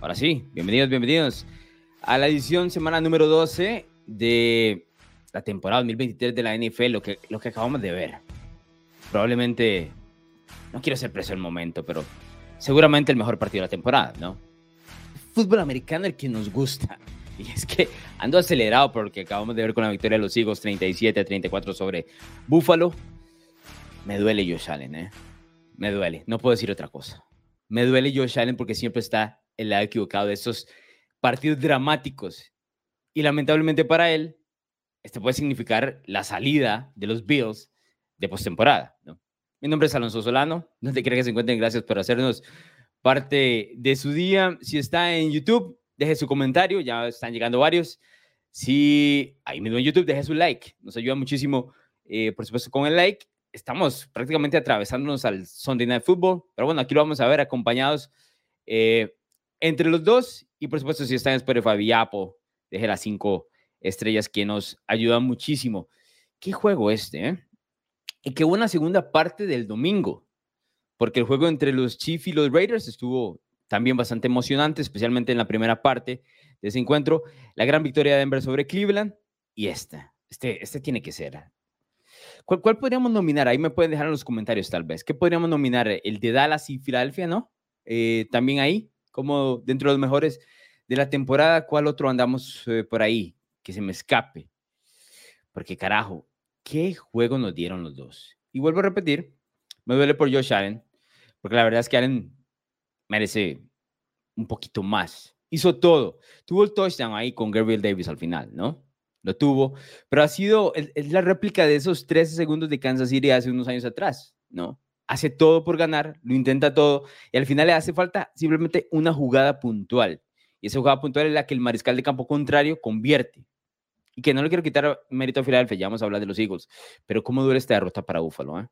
Ahora sí, bienvenidos, bienvenidos a la edición semana número 12 de la temporada 2023 de la NFL, lo que, lo que acabamos de ver. Probablemente, no quiero ser preso el momento, pero seguramente el mejor partido de la temporada, ¿no? fútbol americano el que nos gusta. Y es que ando acelerado por lo que acabamos de ver con la victoria de los Eagles 37 a 34 sobre Buffalo. Me duele Josh Allen, ¿eh? Me duele. No puedo decir otra cosa. Me duele Josh Allen porque siempre está el lado equivocado de estos partidos dramáticos. Y lamentablemente para él, este puede significar la salida de los Bills de postemporada. ¿no? Mi nombre es Alonso Solano, donde quiera que se encuentren, gracias por hacernos parte de su día. Si está en YouTube, deje su comentario, ya están llegando varios. Si ahí mismo en YouTube, deje su like, nos ayuda muchísimo, eh, por supuesto, con el like. Estamos prácticamente atravesándonos al Sunday Night Football, pero bueno, aquí lo vamos a ver acompañados eh, entre los dos, y por supuesto, si están en Spotify y Apple, deje las cinco estrellas que nos ayudan muchísimo. Qué juego este, ¿eh? Y qué buena segunda parte del domingo, porque el juego entre los Chiefs y los Raiders estuvo también bastante emocionante, especialmente en la primera parte de ese encuentro. La gran victoria de Denver sobre Cleveland y esta. Este, este tiene que ser. ¿Cuál, ¿Cuál podríamos nominar? Ahí me pueden dejar en los comentarios tal vez. ¿Qué podríamos nominar? El de Dallas y Filadelfia, ¿no? Eh, también ahí como dentro de los mejores de la temporada, ¿cuál otro andamos eh, por ahí? Que se me escape. Porque carajo, qué juego nos dieron los dos. Y vuelvo a repetir, me duele por Josh Allen, porque la verdad es que Allen merece un poquito más. Hizo todo. Tuvo el touchdown ahí con Gabriel Davis al final, ¿no? Lo tuvo, pero ha sido, es la réplica de esos 13 segundos de Kansas City hace unos años atrás, ¿no? Hace todo por ganar, lo intenta todo, y al final le hace falta simplemente una jugada puntual. Y esa jugada puntual es la que el mariscal de campo contrario convierte. Y que no le quiero quitar mérito a Filadelfia, ya vamos a hablar de los Eagles, pero cómo duele esta derrota para Búfalo. Eh?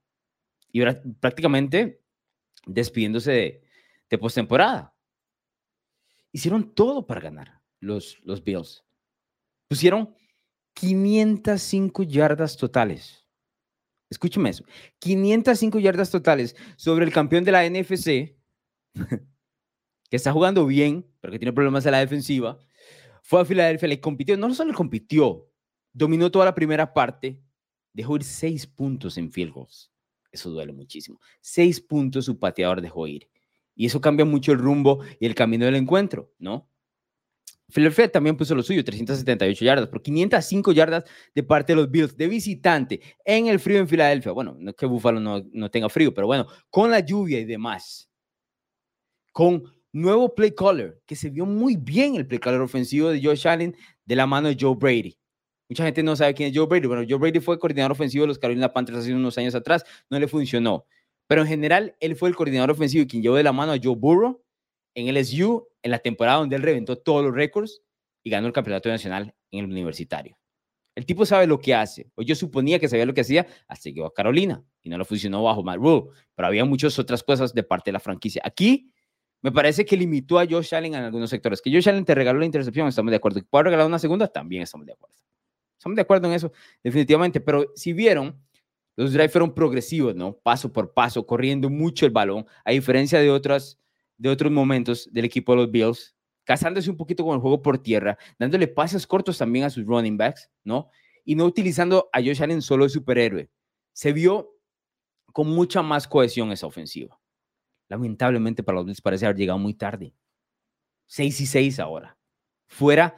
Y prácticamente despidiéndose de, de postemporada. Hicieron todo para ganar los, los Bills. Pusieron 505 yardas totales escúcheme eso, 505 yardas totales sobre el campeón de la NFC, que está jugando bien, pero que tiene problemas en la defensiva, fue a Filadelfia, le compitió, no solo compitió, dominó toda la primera parte, dejó ir seis puntos en field goals. Eso duele muchísimo. Seis puntos su pateador dejó ir. Y eso cambia mucho el rumbo y el camino del encuentro, ¿no? Philadelphia también puso lo suyo, 378 yardas, por 505 yardas de parte de los Bills de visitante en el frío en Filadelfia. Bueno, no es que Buffalo no, no tenga frío, pero bueno, con la lluvia y demás. Con nuevo play caller, que se vio muy bien el play caller ofensivo de Josh Allen de la mano de Joe Brady. Mucha gente no sabe quién es Joe Brady. Bueno, Joe Brady fue coordinador ofensivo de los Carolina Panthers hace unos años atrás, no le funcionó. Pero en general, él fue el coordinador ofensivo y quien llevó de la mano a Joe Burrow en LSU en la temporada donde él reventó todos los récords y ganó el campeonato nacional en el universitario. El tipo sabe lo que hace. O yo suponía que sabía lo que hacía hasta que a Carolina y no lo funcionó bajo Matt Rule, pero había muchas otras cosas de parte de la franquicia. Aquí me parece que limitó a Josh Allen en algunos sectores. Que Josh Allen te regaló la intercepción, estamos de acuerdo. Que puede regalar una segunda, también estamos de acuerdo. Estamos de acuerdo en eso, definitivamente. Pero si vieron, los drives fueron progresivos, ¿no? Paso por paso, corriendo mucho el balón, a diferencia de otras de otros momentos del equipo de los Bills, casándose un poquito con el juego por tierra, dándole pases cortos también a sus running backs, ¿no? Y no utilizando a Josh Allen solo de superhéroe. Se vio con mucha más cohesión esa ofensiva. Lamentablemente para los Bills parece haber llegado muy tarde. 6 y 6 ahora. Fuera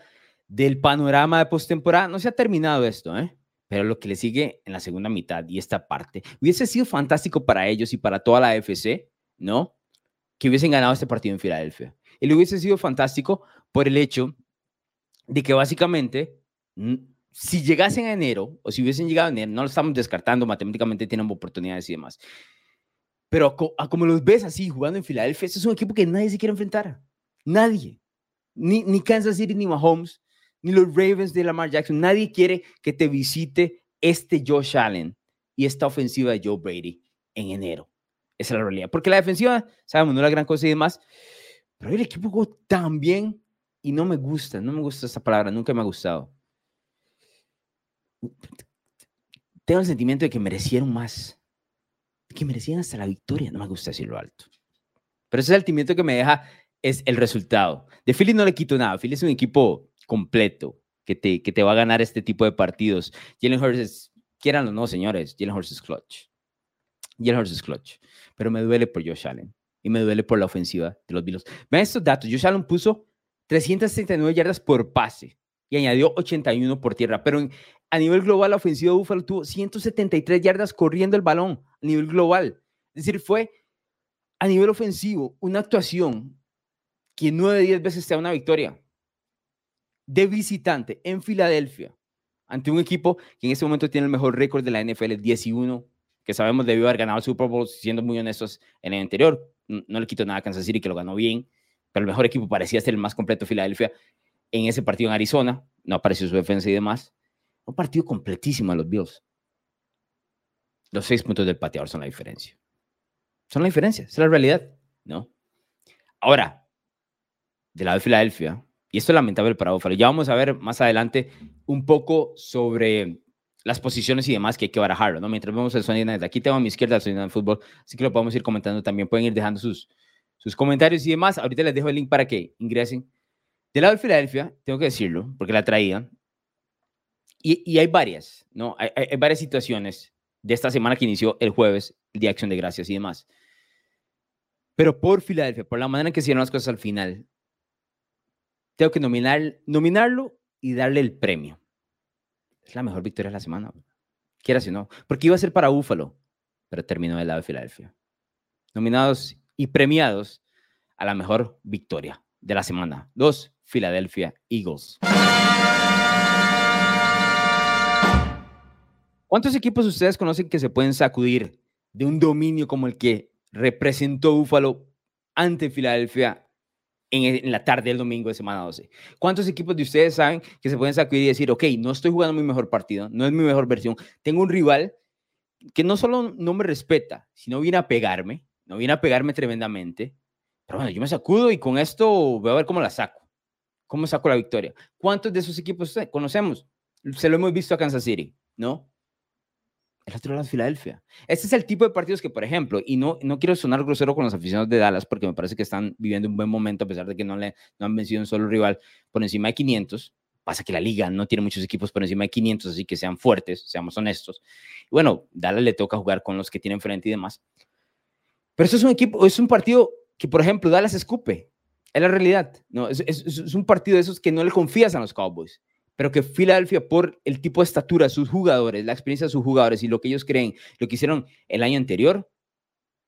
del panorama de postemporada, no se ha terminado esto, ¿eh? Pero lo que le sigue en la segunda mitad y esta parte hubiese sido fantástico para ellos y para toda la FC, ¿no? Que hubiesen ganado este partido en Filadelfia. Le hubiese sido fantástico por el hecho de que básicamente, si llegasen a enero, o si hubiesen llegado a enero, no lo estamos descartando, matemáticamente tienen oportunidades y demás. Pero como los ves así, jugando en Filadelfia, este es un equipo que nadie se quiere enfrentar. Nadie. Ni, ni Kansas City, ni Mahomes, ni los Ravens de Lamar Jackson. Nadie quiere que te visite este Josh Allen y esta ofensiva de Joe Brady en enero. Esa es la realidad. Porque la defensiva, sabemos, no es la gran cosa y demás. Pero el equipo jugó tan bien y no me gusta, no me gusta esa palabra, nunca me ha gustado. Tengo el sentimiento de que merecieron más, que merecían hasta la victoria, no me gusta decirlo alto. Pero ese sentimiento que me deja es el resultado. De Philly no le quito nada. Philly es un equipo completo que te, que te va a ganar este tipo de partidos. Jalen Hurts quieran o no, señores, Jalen Hurts es clutch. Jalen Hurts es clutch. Pero me duele por Josh Allen y me duele por la ofensiva de los Bills. Vean estos datos. Josh Allen puso 339 yardas por pase y añadió 81 por tierra. Pero a nivel global, la ofensiva de Buffalo tuvo 173 yardas corriendo el balón a nivel global. Es decir, fue a nivel ofensivo una actuación que 9 de 10 veces te da una victoria de visitante en Filadelfia ante un equipo que en este momento tiene el mejor récord de la NFL, 11, que sabemos debió haber ganado el Super Bowl, siendo muy honestos en el anterior. No le quito nada a Kansas City, que lo ganó bien, pero el mejor equipo parecía ser el más completo Filadelfia en ese partido en Arizona. No apareció su defensa y demás. Un partido completísimo a los Bills. Los seis puntos del pateador son la diferencia. Son la diferencia, es la realidad, ¿no? Ahora, del lado de Filadelfia, y esto es lamentable para Buffalo. Ya vamos a ver más adelante un poco sobre las posiciones y demás que hay que barajar, ¿no? Mientras vemos el Sunday Night. Aquí tengo a mi izquierda el Sunday Night Fútbol, así que lo podemos ir comentando también. Pueden ir dejando sus, sus comentarios y demás. Ahorita les dejo el link para que ingresen. Del lado de Filadelfia, tengo que decirlo, porque la traía. Y, y hay varias, ¿no? Hay, varias situaciones de esta semana que inició el jueves, el Día de Acción de Gracias y demás. Pero por Filadelfia, por la manera en que hicieron las cosas al final, tengo que nominar, nominarlo y darle el premio. Es la mejor victoria de la semana. Quieras o no. Porque iba a ser para Búfalo, pero terminó del lado de Filadelfia. Nominados y premiados a la mejor victoria de la semana. Dos, Philadelphia Eagles. ¿Cuántos equipos ustedes conocen que se pueden sacudir de un dominio como el que representó Búfalo ante Filadelfia en, la tarde del domingo de semana 12. ¿Cuántos equipos de ustedes saben que se pueden sacudir y decir, ok, no estoy jugando mi mejor partido, no es mi mejor versión, tengo un rival que no solo no me respeta, sino viene a pegarme, no viene a pegarme tremendamente, pero bueno, yo me sacudo y con esto voy a ver cómo la saco, cómo saco la victoria. ¿Cuántos de esos equipos conocemos? Se lo hemos visto a Kansas City, ¿no? El otro es Filadelfia. Este es el tipo de partidos que, por ejemplo, y no, no quiero sonar grosero con los aficionados de Dallas porque me parece que están viviendo un buen momento a pesar de que no, le, no han vencido un solo rival por encima de 500. Pasa que la liga no tiene muchos equipos por encima de 500, así que sean fuertes, seamos honestos. Bueno, Dallas le toca jugar con los que tienen frente y demás. Pero eso es un equipo, es un partido que, por ejemplo, Dallas escupe. Es la realidad. No, es, es, es un partido de esos que no le confías a los Cowboys pero que Filadelfia, por el tipo de estatura sus jugadores, la experiencia de sus jugadores y lo que ellos creen, lo que hicieron el año anterior,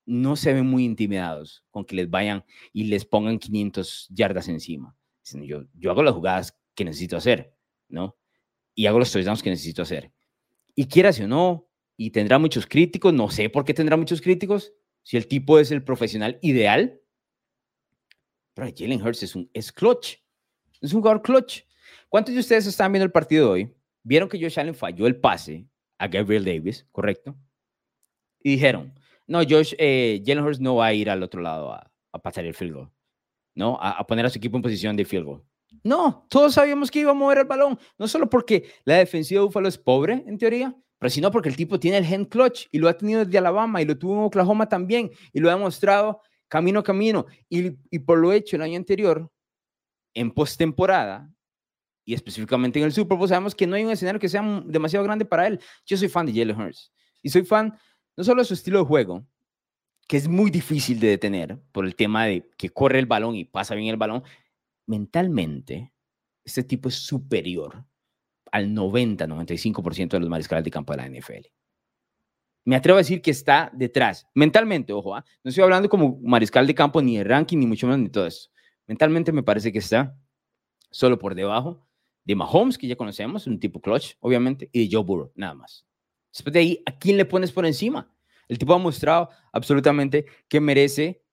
no se ven muy intimidados con que les vayan y les pongan 500 yardas encima. Yo, yo hago las jugadas que necesito hacer, ¿no? Y hago los touchdowns que necesito hacer. Y quieras o no, y tendrá muchos críticos, no sé por qué tendrá muchos críticos, si el tipo es el profesional ideal. Pero Jalen Hurts es un es clutch, es un jugador clutch. ¿Cuántos de ustedes están viendo el partido de hoy? Vieron que Josh Allen falló el pase a Gabriel Davis, ¿correcto? Y dijeron, no, Josh, eh, Jalen Hurts no va a ir al otro lado a, pasar el field goal, ¿no? A, poner a su equipo en posición de field goal. No, todos sabíamos que iba a mover el balón, no solo porque la defensiva de Buffalo es pobre, en teoría, pero sino porque el tipo tiene el hand clutch y lo ha tenido desde Alabama y lo tuvo en Oklahoma también y lo ha demostrado camino a camino. Y, y por lo hecho el año anterior, en postemporada, y específicamente en el Super Bowl, sabemos que no hay un escenario que sea demasiado grande para él. Yo soy fan de Jalen Hurts y soy fan no solo de su estilo de juego, que es muy difícil de detener por el tema de que corre el balón y pasa bien el balón, mentalmente, este tipo es superior al 90-95% de los mariscales de campo de la NFL. Me atrevo a decir que está detrás, mentalmente, ojo, ¿ah? no estoy hablando como mariscal de campo ni de ranking, ni mucho menos ni todo eso. Mentalmente me parece que está solo por debajo de Mahomes, que ya conocemos, un tipo clutch, obviamente, y de Joe Burrow, nada más. Después de ahí, ¿a quién le pones por encima? El tipo ha mostrado absolutamente que merece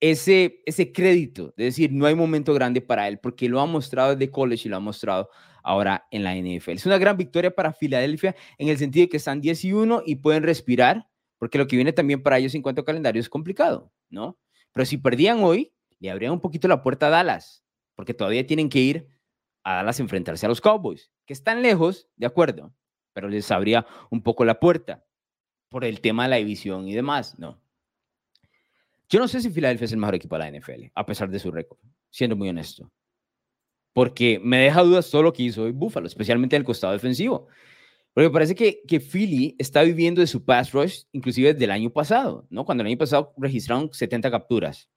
ese, ese crédito, de decir, no hay momento grande para él, porque lo ha mostrado desde college y lo ha mostrado ahora en la NFL. Es una gran victoria para Filadelfia en el sentido de que están 10 y 1 y pueden respirar, porque lo que viene también para ellos en cuanto a calendario es complicado, ¿no? Pero si perdían hoy, le abrían un poquito la puerta a Dallas, porque todavía tienen que ir a Dallas enfrentarse a los Cowboys, que están lejos, de acuerdo, pero les abría un poco la puerta por el tema de la división y demás, ¿no? Yo no sé si Filadelfia es el mejor equipo de la NFL, a pesar de su récord, siendo muy honesto. Porque me deja dudas todo lo que hizo hoy Buffalo, especialmente en el costado defensivo. Porque parece que, que Philly está viviendo de su pass rush, inclusive desde el año pasado, ¿no? Cuando el año pasado registraron 70 capturas.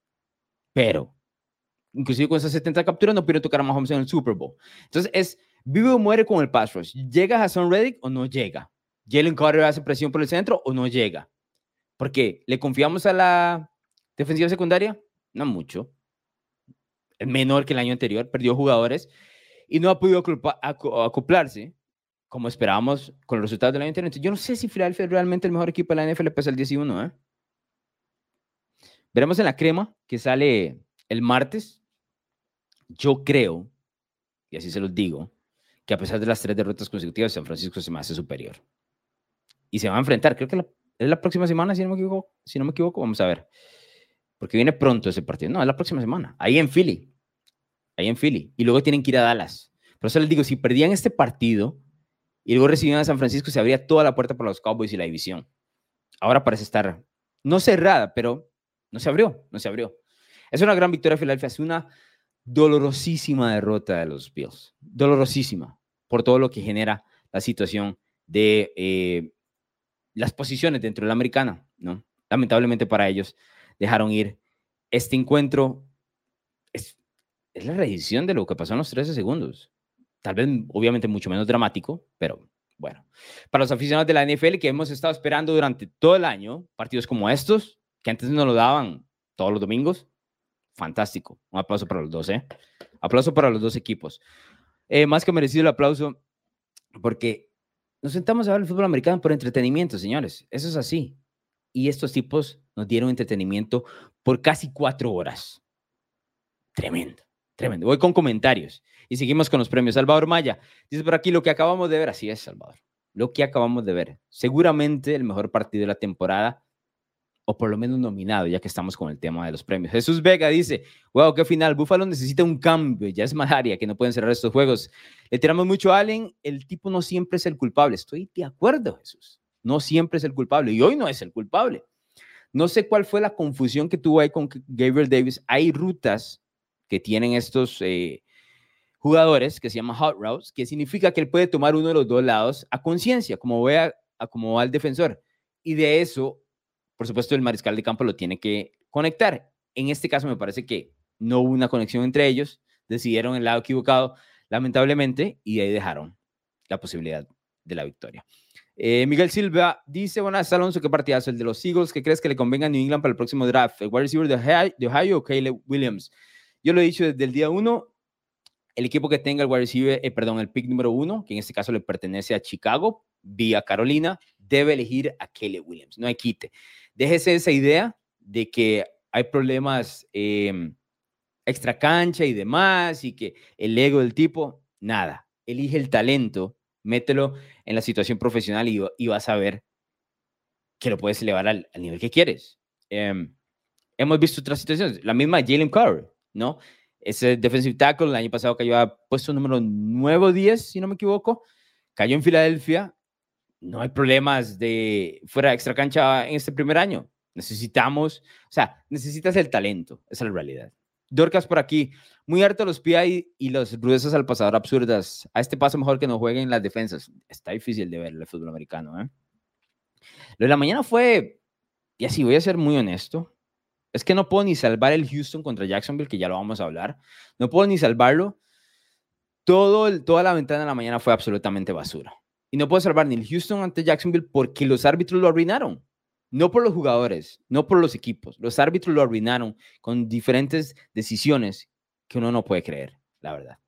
Pero, inclusive con esas 70 capturas, no pudieron tocar a Mahomes en el Super Bowl. Entonces, es vive o muere con el pass rush. ¿Llega Hassan Reddick o no llega? ¿Jalen Carter hace presión por el centro o no llega? Porque le confiamos a la defensiva secundaria, no mucho. Es menor que el año anterior, perdió jugadores y no ha podido acoplarse como esperábamos con los resultados del año anterior. Yo no sé si Philadelphia es realmente el mejor equipo de la NFL pese al 11, ¿eh? Veremos en la crema que sale el martes. Yo creo, y así se los digo, que a pesar de las tres derrotas consecutivas, San Francisco se me hace superior. Y se va a enfrentar, creo que es la próxima semana, si no me equivoco. Si no me equivoco, vamos a ver. Porque viene pronto ese partido. No, es la próxima semana. Ahí en Philly. Ahí en Philly. Y luego tienen que ir a Dallas. Por eso les digo, si perdían este partido, y luego recibían a San Francisco, se abría toda la puerta para los Cowboys y la división. Ahora parece estar, no cerrada, pero no se abrió, no se abrió. Es una gran victoria de Filadelfia, es una dolorosísima derrota de los Bills, dolorosísima por todo lo que genera la situación de eh, las posiciones dentro de la americana, ¿no? Lamentablemente para ellos dejaron ir este encuentro. Es, es la reedición de lo que pasó en los 13 segundos tal vez obviamente mucho menos dramático, pero bueno. Para los aficionados de la NFL que hemos estado esperando durante todo el año, partidos como estos, que antes no lo daban todos los domingos, fantástico. Un aplauso para los dos, ¿eh? Aplauso para los dos equipos. Eh, más que merecido el aplauso, porque nos sentamos a ver el fútbol americano por entretenimiento, señores. Eso es así. Y estos tipos nos dieron entretenimiento por casi cuatro horas. Tremendo, tremendo. Voy con comentarios. Y seguimos con los premios. Salvador Maya dice por aquí lo que acabamos de ver. Así es, Salvador. Lo que acabamos de ver. Seguramente el mejor partido de la temporada, o por lo menos nominado, ya que estamos con el tema de los premios. Jesús Vega dice: Wow, qué final. Búfalo necesita un cambio. Ya es Malaria que no pueden cerrar estos juegos. Le tiramos mucho a Allen. El tipo no siempre es el culpable. Estoy de acuerdo, Jesús. No siempre es el culpable. Y hoy no es el culpable. No sé cuál fue la confusión que tuvo ahí con Gabriel Davis. Hay rutas que tienen estos eh, jugadores que se llama hot routes, que significa que él puede tomar uno de los dos lados a conciencia, como vea como va el defensor. Y de eso, por supuesto, el mariscal de campo lo tiene que conectar. En este caso me parece que no hubo una conexión entre ellos, decidieron el lado equivocado, lamentablemente, y ahí dejaron la posibilidad de la victoria. Eh, Miguel Silva dice, buenas Alonso, qué partidazo el de los Eagles, ¿qué crees que le convenga a New England para el próximo draft? ¿El wide receiver de Ohio, o Caleb Williams? Yo lo he dicho desde el día uno, el equipo que tenga el wide receiver, eh, perdón, el pick número uno, que en este caso le pertenece a Chicago, vía Carolina, debe elegir a Kelly Williams, no hay quite. Déjese esa idea de que hay problemas eh, extra cancha y demás, y que el ego del tipo, nada. Elige el talento, mételo en la situación profesional y, vas a ver que lo puedes elevar al, nivel que quieres. Em, hemos visto otras situaciones, la misma Jalen Carr, ¿no? Ese defensive tackle el año pasado cayó a puesto número 9 o 10, si no me equivoco. Cayó en Filadelfia. No hay problemas de fuera de extra cancha en este primer año. Necesitamos, o sea, necesitas el talento. Esa es la realidad. Dorcas por aquí. Muy harto los PI y los rudezas al pasador absurdas. A este paso mejor que no jueguen las defensas. Está difícil de ver el fútbol americano. ¿eh? Lo de la mañana fue, y así voy a ser muy honesto, es que no puedo ni salvar el Houston contra Jacksonville, que ya lo vamos a hablar. No puedo ni salvarlo. Todo toda la ventana de la mañana fue absolutamente basura. Y no puedo salvar ni el Houston ante Jacksonville porque los árbitros lo arruinaron. No por los jugadores, no por los equipos. Los árbitros lo arruinaron con diferentes decisiones que uno no puede creer, la verdad.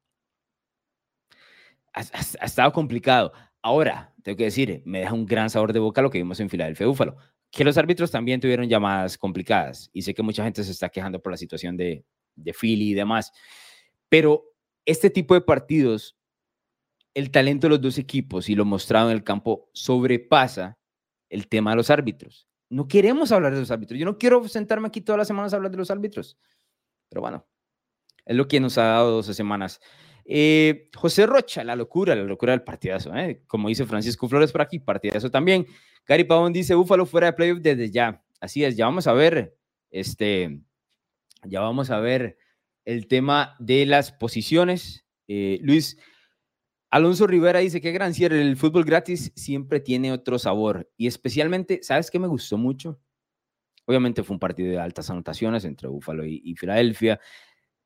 Ha, ha estado complicado. Ahora, tengo que decir, me deja un gran sabor de boca lo que vimos en Filadelfia Búfalo que los árbitros también tuvieron llamadas complicadas y sé que mucha gente se está quejando por la situación de, de Philly y demás, pero este tipo de partidos, el talento de los dos equipos y lo mostrado en el campo sobrepasa el tema de los árbitros. No queremos hablar de los árbitros. Yo no quiero sentarme aquí todas las semanas a hablar de los árbitros, pero bueno, es lo que nos ha dado 12 semanas. Eh, José Rocha, la locura, la locura del partidazo. ¿eh? Como dice Francisco Flores por aquí, partidazo también. Gary Pavón dice, Búfalo fuera de playoff desde ya. Así es, ya vamos a ver Este, ya vamos a ver el tema de las posiciones. Eh, Luis, Alonso Rivera dice que gran cierre, el fútbol gratis siempre tiene otro sabor y especialmente, ¿sabes qué me gustó mucho? Obviamente fue un partido de altas anotaciones entre Búfalo y, Filadelfia,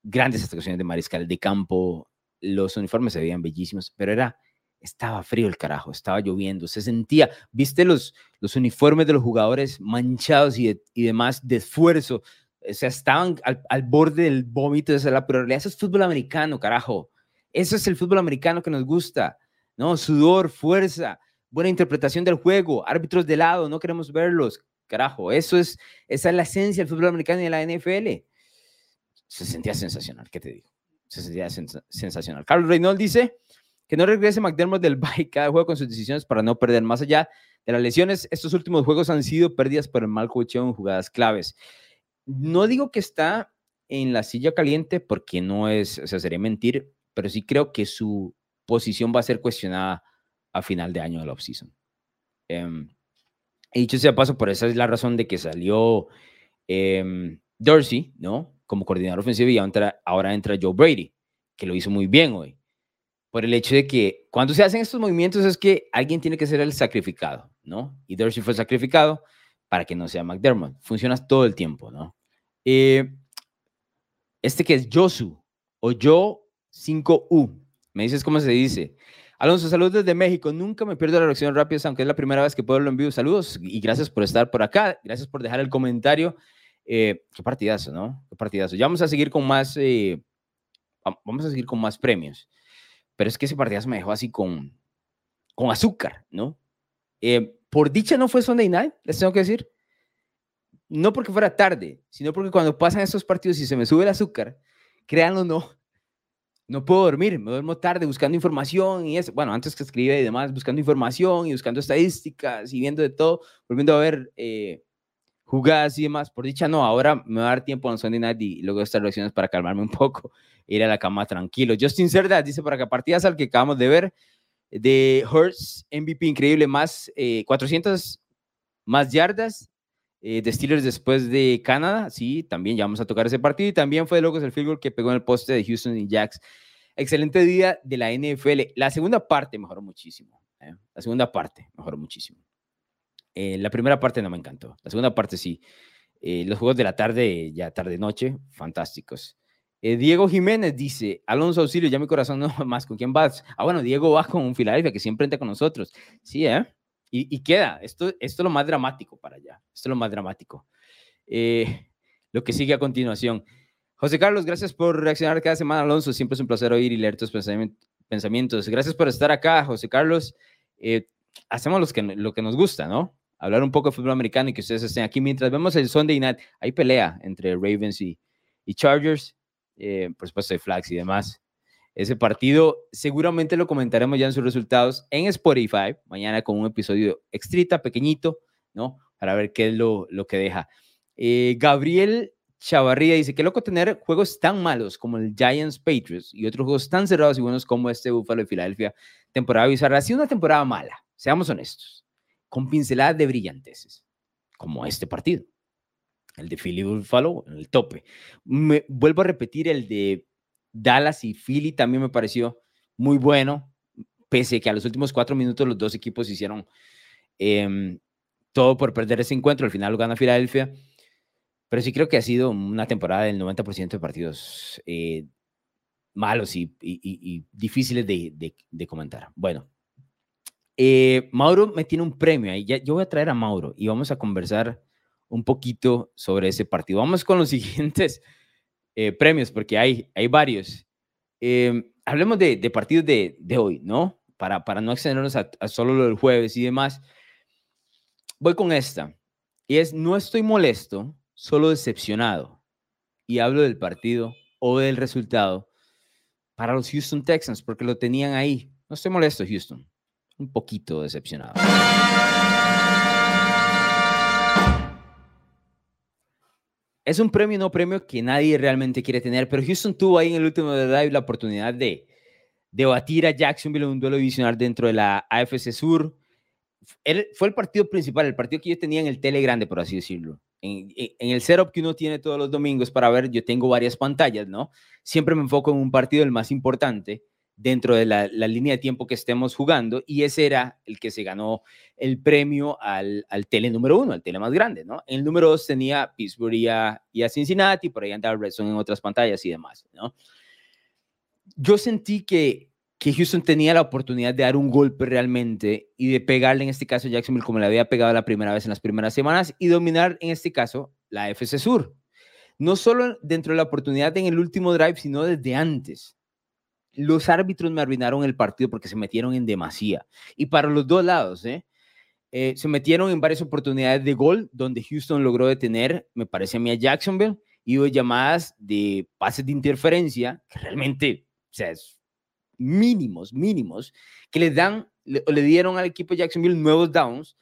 grandes actuaciones de Mariscal de Campo, los uniformes se veían bellísimos, pero era, estaba frío el carajo, estaba lloviendo, se sentía, viste los, los uniformes de los jugadores manchados y, y demás de esfuerzo, o sea, estaban al, borde del vómito, de la, en realidad eso es fútbol americano, carajo. Eso es el fútbol americano que nos gusta, ¿no? Sudor, fuerza, buena interpretación del juego, árbitros de lado, no queremos verlos, carajo. Eso es, esa es la esencia del fútbol americano y de la NFL. Se sentía sensacional, ¿qué te digo? Se sentía sensacional. Carlos Reynolds dice que no regrese McDermott del bye cada juego con sus decisiones para no perder. Más allá de las lesiones, estos últimos juegos han sido pérdidas por el mal cocheo en jugadas claves. No digo que está en la silla caliente porque no es, o sea, sería mentir, pero sí creo que su posición va a ser cuestionada a final de año de la offseason. Eh, y dicho sea paso, por esa es la razón de que salió eh, Dorsey, ¿no? Como coordinador ofensivo y ahora entra, Joe Brady, que lo hizo muy bien hoy. Por el hecho de que cuando se hacen estos movimientos es que alguien tiene que ser el sacrificado, ¿no? Y Dorsey fue sacrificado para que no sea McDermott. Funciona todo el tiempo, ¿no? Eh, este que es Josu o Yo 5U. Me dices cómo se dice. Alonso, saludos desde México. Nunca me pierdo la reacción rápida, aunque es la primera vez que puedo lo envío. Saludos y gracias por estar por acá. Gracias por dejar el comentario. Eh, qué partidazo, ¿no? Qué partidazo. Ya vamos a seguir con más, eh, vamos a seguir con más premios. Pero es que ese partidazo me dejó así con, con azúcar, ¿no? Eh, por dicha no fue Sunday Night, les tengo que decir. No porque fuera tarde, sino porque cuando pasan estos partidos y se me sube el azúcar, créanlo o no, no puedo dormir, me duermo tarde buscando información y eso. Bueno, antes que escribe y demás, buscando información y buscando estadísticas y viendo de todo, volviendo a ver eh, jugadas y demás. Por dicha, no, ahora me va a dar tiempo en Sunday Night y luego estas reacciones para calmarme un poco, ir a la cama tranquilo. Justin Cerda dice para que partidas al que acabamos de ver de Hurts, MVP increíble, más 400 eh, más yardas eh, de Steelers después de Canadá, sí, también ya vamos a tocar ese partido y también fue de locos el field goal que pegó en el poste de Houston y Jacks. Excelente día de la NFL. La segunda parte mejoró muchísimo. ¿eh? La segunda parte mejoró muchísimo. Eh, la primera parte no me encantó. La segunda parte sí. los juegos de la tarde, ya tarde-noche, fantásticos. Diego Jiménez dice, Alonso Auxilio, ya mi corazón no más, ¿con quién vas? Ah, bueno, Diego va con un Filadelfia que siempre entra con nosotros. Sí, ¿eh? Y, queda, esto, esto es lo más dramático para allá, esto es lo más dramático. Eh, lo que sigue a continuación. José Carlos, gracias por reaccionar cada semana, Alonso. Siempre es un placer oír y leer tus pensamientos. Gracias por estar acá, José Carlos. Eh, hacemos los que, lo que nos gusta, ¿no? Hablar un poco de fútbol americano y que ustedes estén aquí. Mientras vemos el Sunday Night, hay pelea entre Ravens y, Chargers, eh, por supuesto, hay flags y demás. Ese partido seguramente lo comentaremos ya en sus resultados en Spotify, mañana con un episodio extrita, pequeñito, ¿no? Para ver qué es lo, lo que deja. Eh, Gabriel Chavarría dice, qué loco tener juegos tan malos como el Giants Patriots y otros juegos tan cerrados y buenos como este Buffalo de Filadelfia, temporada bizarra. Ha sido una temporada mala, seamos honestos, con pinceladas de brillanteces, como este partido. El de Philly Buffalo en el tope. Me, vuelvo a repetir el de Dallas y Philly también me pareció muy bueno, pese que a los últimos cuatro minutos los dos equipos hicieron em, todo por perder ese encuentro. Al final lo gana Filadelfia. Pero sí creo que ha sido una temporada del 90% de partidos eh, malos y, difíciles de, comentar. Bueno, eh, Mauro me tiene un premio ahí. Yo voy a traer a Mauro y vamos a conversar un poquito sobre ese partido. Vamos con los siguientes eh, premios, porque hay, hay varios. Em, hablemos de, de partidos de, de, hoy, ¿no? Para, para no extendernos a, solo lo del jueves y demás. Voy con esta. Y es, no estoy molesto, solo decepcionado. Y hablo del partido o del resultado para los Houston Texans, porque lo tenían ahí. No estoy molesto, Houston. Un poquito decepcionado. Es un premio, no premio que nadie realmente quiere tener, pero Houston tuvo ahí en el último drive la oportunidad de, debatir a Jacksonville en un duelo divisional dentro de la AFC Sur. fue el partido principal, el partido que yo tenía en el tele grande, por así decirlo. En, en, el setup que uno tiene todos los domingos para ver, yo tengo varias pantallas, ¿no? Siempre me enfoco en un partido, el más importante, dentro de la, línea de tiempo que estemos jugando y ese era el que se ganó el premio al, al tele número uno, al tele más grande, ¿no? En el número dos tenía Pittsburgh y a, Cincinnati, por ahí andaba Redstone en otras pantallas y demás, ¿no? Yo sentí que, que Houston tenía la oportunidad de dar un golpe realmente y de pegarle en este caso a Jacksonville como le había pegado la primera vez en las primeras semanas y dominar en este caso la FC Sur. No solo dentro de la oportunidad en el último drive, sino desde antes los árbitros me arruinaron el partido porque se metieron en demasía. Y para los dos lados, ¿eh? ¿eh? se metieron en varias oportunidades de gol donde Houston logró detener, me parece a mí, a Jacksonville, y llamadas de pases de interferencia que realmente, o sea, mínimos, mínimos, que le dan, le, le dieron al equipo de Jacksonville nuevos downs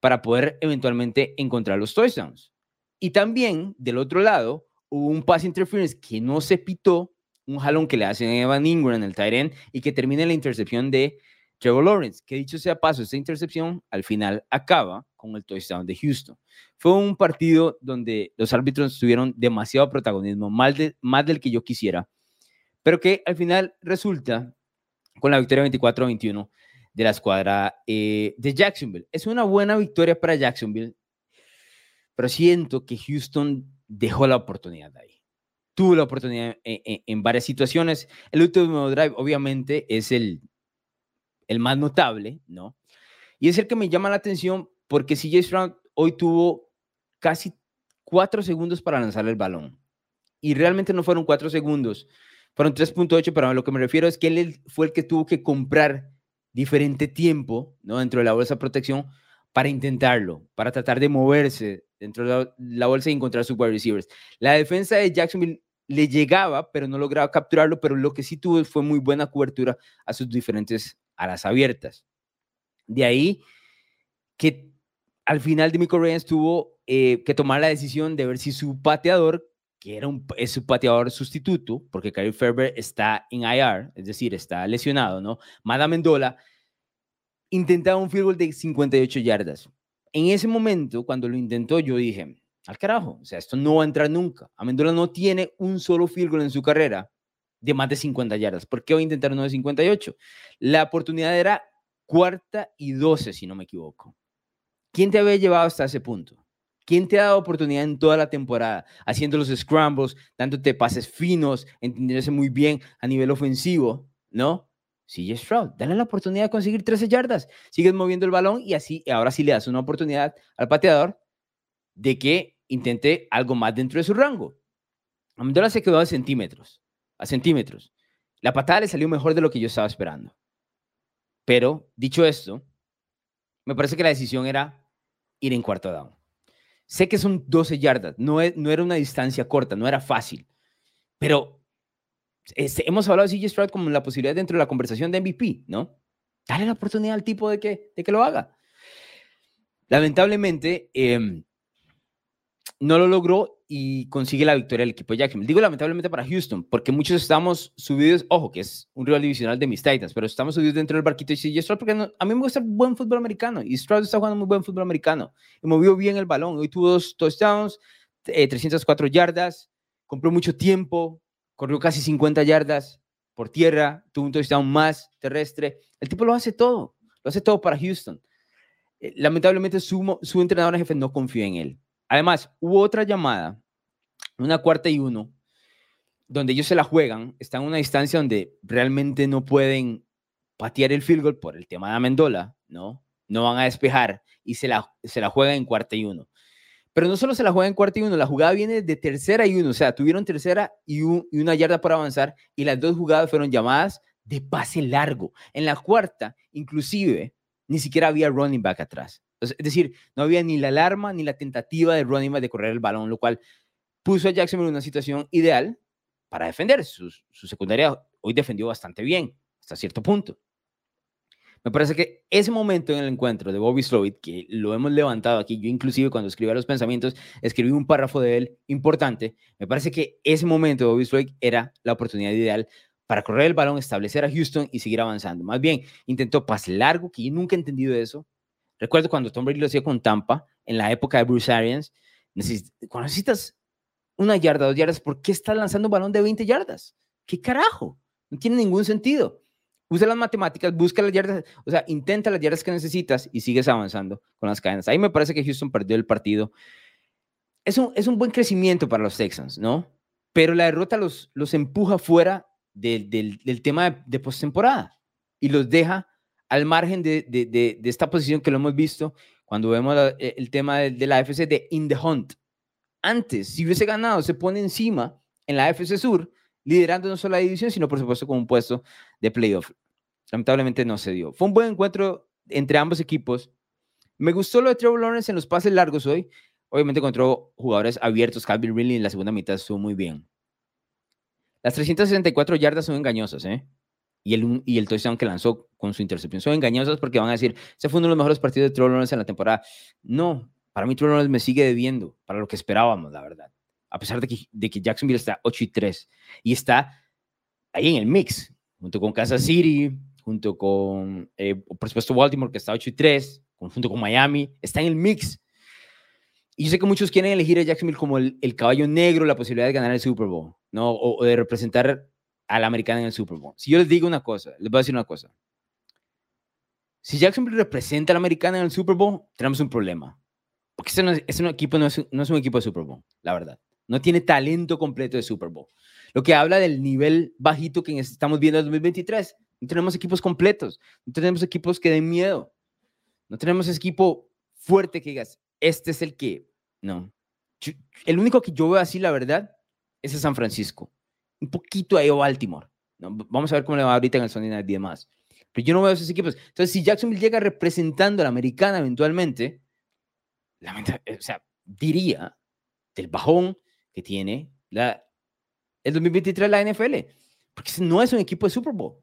para poder eventualmente encontrar los touchdowns. Y también, del otro lado, hubo un pass interference que no se pitó un jalón que le hacen a Evan Ingram, el tight y que termina la intercepción de Trevor Lawrence, que dicho sea paso, esta intercepción al final acaba con el touchdown de Houston. Fue un partido donde los árbitros tuvieron demasiado protagonismo, más, de, más del que yo quisiera, pero que al final resulta con la victoria 24-21 de la escuadra eh, de Jacksonville. Es una buena victoria para Jacksonville, pero siento que Houston dejó la oportunidad ahí tuvo la oportunidad en, varias situaciones. El último drive, obviamente, es el, el más notable, ¿no? Y es el que me llama la atención porque CJ Stroud hoy tuvo casi cuatro segundos para lanzar el balón. Y realmente no fueron cuatro segundos, fueron 3.8, pero a lo que me refiero es que él fue el que tuvo que comprar diferente tiempo, ¿no? Dentro de la bolsa de protección para intentarlo, para tratar de moverse dentro de la, la bolsa y encontrar sus wide receivers. La defensa de Jacksonville le llegaba, pero no lograba capturarlo, pero lo que sí tuvo fue muy buena cobertura a sus diferentes alas abiertas. De ahí que al final de Reyes tuvo eh, que tomar la decisión de ver si su pateador, que era su pateador sustituto, porque Kyle Ferber está en IR, es decir, está lesionado, ¿no? Mada Mendola intentaba un field goal de 58 yardas. En ese momento, cuando lo intentó, yo dije, al carajo. O sea, esto no va a entrar nunca. Amendola no tiene un solo field goal en su carrera de más de 50 yardas. ¿Por qué voy a intentar uno de 58? La oportunidad era cuarta y 12, si no me equivoco. ¿Quién te había llevado hasta ese punto? ¿Quién te ha dado oportunidad en toda la temporada? Haciendo los scrambles, dándote pases finos, entendiéndose muy bien a nivel ofensivo, ¿no? CJ Stroud, dale la oportunidad de conseguir 13 yardas. Sigues moviendo el balón y así, ahora sí le das una oportunidad al pateador de que intenté algo más dentro de su rango. Amendola se quedó a centímetros, a centímetros. La patada le salió mejor de lo que yo estaba esperando. Pero, dicho esto, me parece que la decisión era ir en cuarto down. Sé que son 12 yardas, no, no era una distancia corta, no era fácil, pero este, hemos hablado de CJ Stroud como la posibilidad dentro de la conversación de MVP, ¿no? Dale la oportunidad al tipo de que, de que lo haga. Lamentablemente, eh, no lo logró y consigue la victoria del equipo de Jacksonville. Digo lamentablemente para Houston, porque muchos estamos subidos, ojo, que es un rival divisional de mis Titans, pero estamos subidos dentro del barquito de CJ Stroud porque a mí me gusta buen fútbol americano y Stroud está jugando muy buen fútbol americano y movió bien el balón. Hoy tuvo dos touchdowns, 304 eh, yardas, compró mucho tiempo, corrió casi 50 yardas por tierra, tuvo un touchdown más terrestre. El tipo lo hace todo, lo hace todo para Houston. Eh, lamentablemente su, su entrenador jefe no confía en él. Además, hubo otra llamada, una cuarta y uno, donde ellos se la juegan, están en una distancia donde realmente no pueden patear el field goal por el tema de Amendola, ¿no? No van a despejar y se la, se la juegan en cuarta y uno. Pero no solo se la juegan en cuarta y uno, la jugada viene de tercera y uno, o sea, tuvieron tercera y, y una yarda para avanzar y las dos jugadas fueron llamadas de pase largo. En la cuarta, inclusive, ni siquiera había running back atrás. Es decir, no había ni la alarma ni la tentativa de running back de correr el balón, lo cual puso a Jacksonville en una situación ideal para defender. Su, secundaria hoy defendió bastante bien, hasta cierto punto. Me parece que ese momento en el encuentro de Bobby Sloyd, que lo hemos levantado aquí, yo inclusive cuando escribí los pensamientos, escribí un párrafo de él importante, me parece que ese momento de Bobby Sloyd era la oportunidad ideal para correr el balón, establecer a Houston y seguir avanzando. Más bien, intentó pase largo, que yo nunca he entendido eso, Recuerdo cuando Tom Brady lo hacía con Tampa, en la época de Bruce Arians, cuando necesitas una yarda, dos yardas, ¿por qué estás lanzando un balón de 20 yardas? ¿Qué carajo? No tiene ningún sentido. Usa las matemáticas, busca las yardas, o sea, intenta las yardas que necesitas y sigues avanzando con las cadenas. Ahí me parece que Houston perdió el partido. Es un, es un buen crecimiento para los Texans, ¿no? Pero la derrota los, los empuja fuera del, del, tema de, de postemporada y los deja al margen de, de, de, esta posición que lo hemos visto cuando vemos e, el tema de, la FC de In the Hunt. Antes, si hubiese ganado, se pone encima en la FC Sur, liderando no solo la división, sino por supuesto con un puesto de playoff. Lamentablemente no se dio. Fue un buen encuentro entre ambos equipos. Me gustó lo de Trevor Lawrence en los pases largos hoy. Obviamente encontró jugadores abiertos. Calvin Ridley en la segunda mitad estuvo muy bien. Las 364 yardas son engañosas, ¿eh? Y el, y el touchdown que lanzó con su intercepción. Son engañosas porque van a decir, ese fue uno de los mejores partidos de Trevor Lawrence en la temporada. No, para mí Trevor Lawrence me sigue debiendo, para lo que esperábamos, la verdad. A pesar de que, de que Jacksonville está 8 y 3 y está ahí en el mix, junto con Kansas City, junto con, eh, por supuesto, Baltimore, que está 8 y 3, junto con Miami, está en el mix. Y yo sé que muchos quieren elegir a Jacksonville como el, el caballo negro, la posibilidad de ganar el Super Bowl, ¿no? o de representar a la americana en el Super Bowl. Si yo les digo una cosa, les voy a decir una cosa. Si Jacksonville representa a la americana en el Super Bowl, tenemos un problema. Porque ese, es, un equipo, no es, un equipo de Super Bowl, la verdad. No tiene talento completo de Super Bowl. Lo que habla del nivel bajito que estamos viendo en 2023. No tenemos equipos completos. No tenemos equipos que den miedo. No tenemos equipo fuerte que digas, este es el que. No. el único que yo veo así, la verdad, es San Francisco un poquito ahí a Baltimore. Vamos a ver cómo le va ahorita en el Sunday Night y demás. Pero yo no veo esos equipos. Entonces, si Jacksonville llega representando a la americana eventualmente, o sea, diría del bajón que tiene la, el 2023 la NFL. Porque no es un equipo de Super Bowl.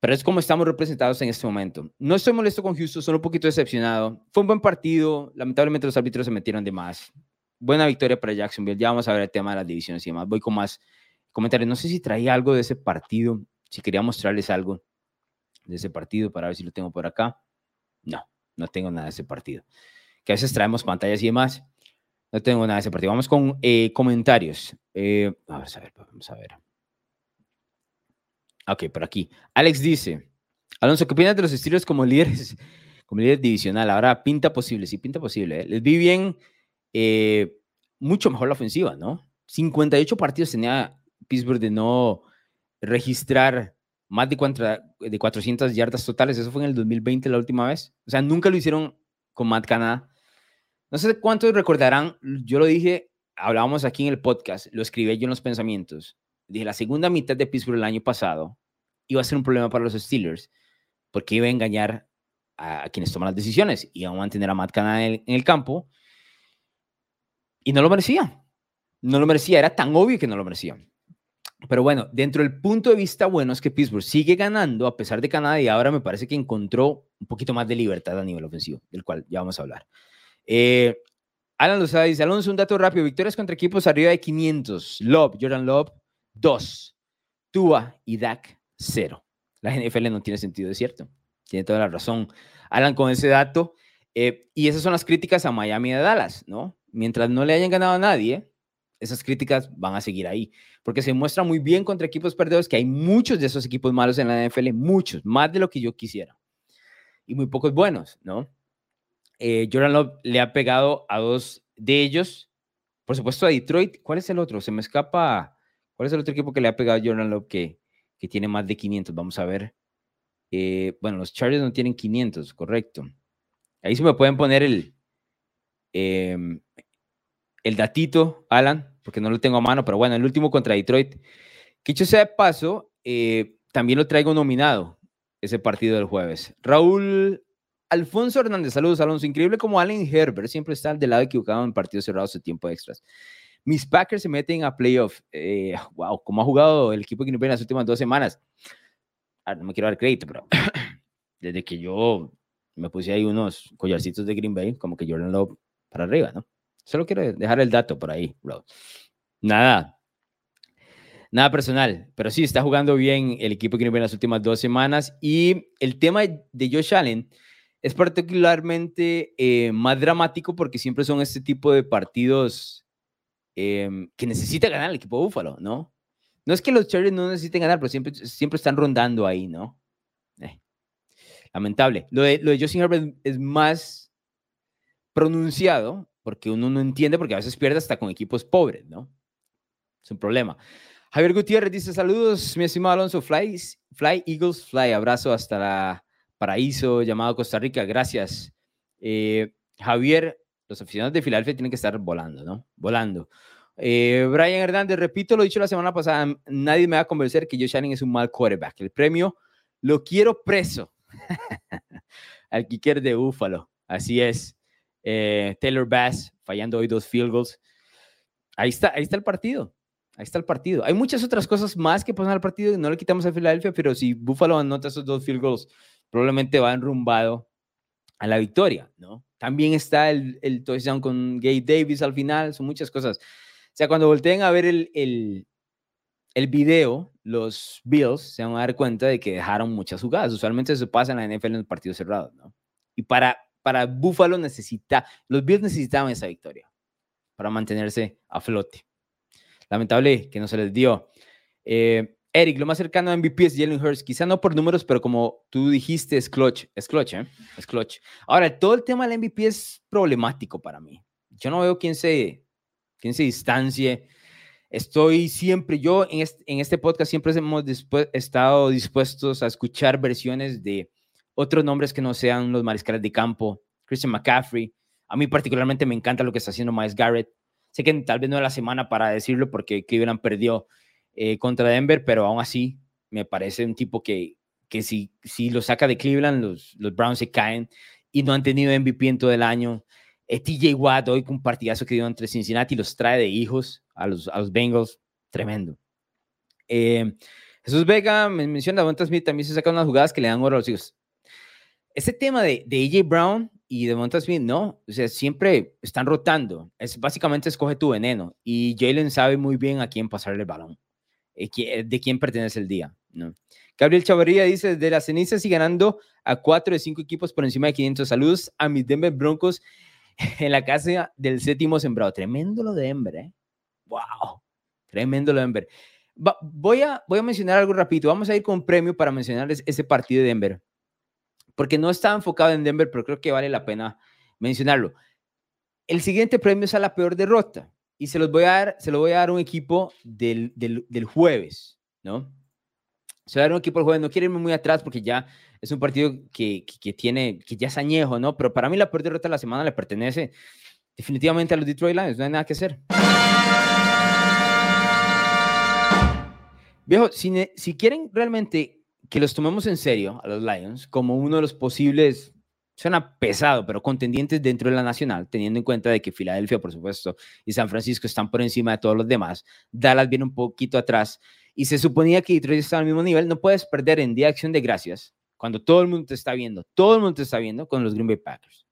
Pero es como estamos representados en este momento. No estoy molesto con Houston, solo un poquito decepcionado. Fue un buen partido. Lamentablemente los árbitros se metieron de más buena victoria para Jacksonville. Ya vamos a ver el tema de las divisiones y demás. Voy con más comentarios. No sé si traía algo de ese partido, si quería mostrarles algo de ese partido para ver si lo tengo por acá. No, no tengo nada de ese partido. Que a veces traemos pantallas y demás. No tengo nada de ese partido. Vamos con eh, comentarios. Eh, vamos a ver, vamos a ver. Ok, por aquí. Alex dice, Alonso, ¿qué opinas de los estilos como líderes, como líderes divisional? Ahora pinta posible, sí, pinta posible. ¿eh? Les vi bien eh, mucho mejor la ofensiva, ¿no? 58 partidos tenía Pittsburgh de no registrar más de, de 400 yardas totales. Eso fue en el 2020 la última vez. O sea, nunca lo hicieron con Matt Canada. No sé cuántos recordarán, yo lo dije, hablábamos aquí en el podcast, lo escribí yo en los pensamientos. Dije, la segunda mitad de Pittsburgh el año pasado iba a ser un problema para los Steelers porque iba a engañar a, quienes toman las decisiones. Iban a mantener a Matt Canada en el campo y no lo merecía. No lo merecía. Era tan obvio que no lo merecía. Pero bueno, dentro del punto de vista bueno es que Pittsburgh sigue ganando a pesar de Canadá y ahora me parece que encontró un poquito más de libertad a nivel ofensivo, del cual ya vamos a hablar. Eh, Alan Lozada dice, Alonso, un dato rápido, victorias contra equipos arriba de 500. Love, Jordan Love, 2. Tua y Dak, 0. La NFL no tiene sentido, es cierto. Tiene toda la razón. Alan, con ese dato. Eh, y esas son las críticas a Miami y a Dallas, ¿no? Mientras no le hayan ganado a nadie, esas críticas van a seguir ahí, porque se muestra muy bien contra equipos perdedores que hay muchos de esos equipos malos en la NFL, muchos, más de lo que yo quisiera, y muy pocos buenos, ¿no? Eh, Jordan Love le ha pegado a dos de ellos, por supuesto a Detroit, ¿cuál es el otro? Se me escapa, ¿cuál es el otro equipo que le ha pegado a Jordan Love que, que tiene más de 500? Vamos a ver. Eh, bueno, los Chargers no tienen 500, correcto. Ahí se me pueden poner el, Em, el datito, Alan, porque no lo tengo a mano, pero bueno, el último contra Detroit. Que hecho sea de paso, eh, también lo traigo nominado ese partido del jueves. Raúl Alfonso Hernández, saludos Alonso. Increíble como Allen Herbert siempre está del lado equivocado en partidos cerrados de tiempo extras. Mis Packers se meten a playoff. wow, eh, como ha jugado el equipo que no en las últimas dos semanas. Ah, no me quiero dar crédito, pero desde que yo me puse ahí unos collarcitos de Green Bay, como que Jordan Love para arriba, ¿no? Solo quiero dejar el dato por ahí, bro. Nada, nada personal, pero sí está jugando bien el equipo que en las últimas dos semanas. Y el tema de Josh Allen, es particularmente eh, más dramático porque siempre son este tipo de partidos em, que necesita ganar el equipo Búfalo, ¿no? No es que los Chargers no necesiten ganar, pero siempre, siempre están rondando ahí, ¿no? Eh, lamentable. Lo de, lo de Justin Herbert es más pronunciado porque uno no entiende porque a veces pierde hasta con equipos pobres, ¿no? Es un problema. Javier Gutiérrez dice saludos, mi estimado Alonso, Fly, Fly Eagles Fly, abrazo hasta la paraíso llamado Costa Rica. Gracias. Eh, Javier, los aficionados de Filadelfia tienen que estar volando, ¿no? Volando. Eh, Brian Hernández, repito lo dicho la semana pasada, nadie me va a convencer que Josh Allen es un mal quarterback. El premio lo quiero preso. Al kicker de Búfalo. Así es. Eh, Taylor Bass fallando hoy dos field goals. Ahí está, ahí está el partido. Ahí está el partido. Hay muchas otras cosas más que pasan al partido. No le quitamos a Filadelfia, pero si Buffalo anota esos dos field goals, probablemente va enrumbado a la victoria, ¿no? También está el, el con Gabe Davis al final, son muchas cosas. O sea, cuando volteen a ver el, el, el video, los Bills se van a dar cuenta de que dejaron muchas jugadas. Usualmente eso pasa en la NFL en el partido cerrado, ¿no? Y para, para Buffalo necesita, los Bills necesitaban esa victoria para mantenerse a flote. Lamentable que no se les dio. Eh, Eric, lo más cercano a MVP es Jalen Hurts, quizá no por números, pero como tú dijiste, es clutch, es clutch, ¿eh? Es clutch. Ahora, todo el tema del MVP es problemático para mí. Yo no veo quién se, quién se distancie. Estoy siempre, yo en este, en este podcast siempre hemos estado dispuestos a escuchar versiones de otros nombres que no sean los mariscales de campo, Christian McCaffrey. A mí particularmente me encanta lo que está haciendo Miles Garrett. Sé que tal vez no es la semana para decirlo porque Cleveland perdió eh, contra Denver, pero aún así me parece un tipo que, que si, si lo saca de Cleveland, los, los Browns se caen y no han tenido MVP en todo el año. Eh, TJ Watt hoy con un partidazo que dio entre Cincinnati los trae de hijos a los, a los Bengals, tremendo. Eh, Jesús Vega me menciona, Devonta Smith también se saca unas jugadas que le dan oro a los hijos. Ese tema de, de AJ Brown y de Devonta Smith, no, o sea, siempre están rotando. Es básicamente escoge tu veneno y Jalen sabe muy bien a quién pasarle el balón. Eh, eh, de quién pertenece el día. ¿no? Gabriel Chavarría dice, de las cenizas y ganando a cuatro de cinco equipos por encima de 500. Saludos a mis Denver Broncos en la casa del séptimo sembrado. Tremendo lo de Denver, ¿eh? ¡Wow! Tremendo lo de Denver. voy, a, voy a mencionar algo rápido. Vamos a ir con premio para mencionarles ese partido de Denver. Porque no estaba enfocado en Denver, pero creo que vale la pena mencionarlo. El siguiente premio es a la peor derrota y se los voy a dar, se lo voy a dar un equipo del, del, del jueves, ¿no? Se va a dar un equipo del jueves, no quiero irme muy atrás porque ya es un partido que, que, tiene, que ya es añejo, ¿no? Pero para mí la peor derrota de la semana le pertenece definitivamente a los Detroit Lions, no hay nada que hacer. Viejo, si, si quieren realmente que los tomemos en serio a los Lions como uno de los posibles suena pesado, pero contendientes dentro de la nacional, teniendo en cuenta de que Filadelfia, por supuesto, y San Francisco están por encima de todos los demás. Dallas viene un poquito atrás y se suponía que Detroit estaba al mismo nivel. No puedes perder en Día de Acción de Gracias cuando todo el mundo te está viendo, todo el mundo te está viendo con los Green Bay Packers.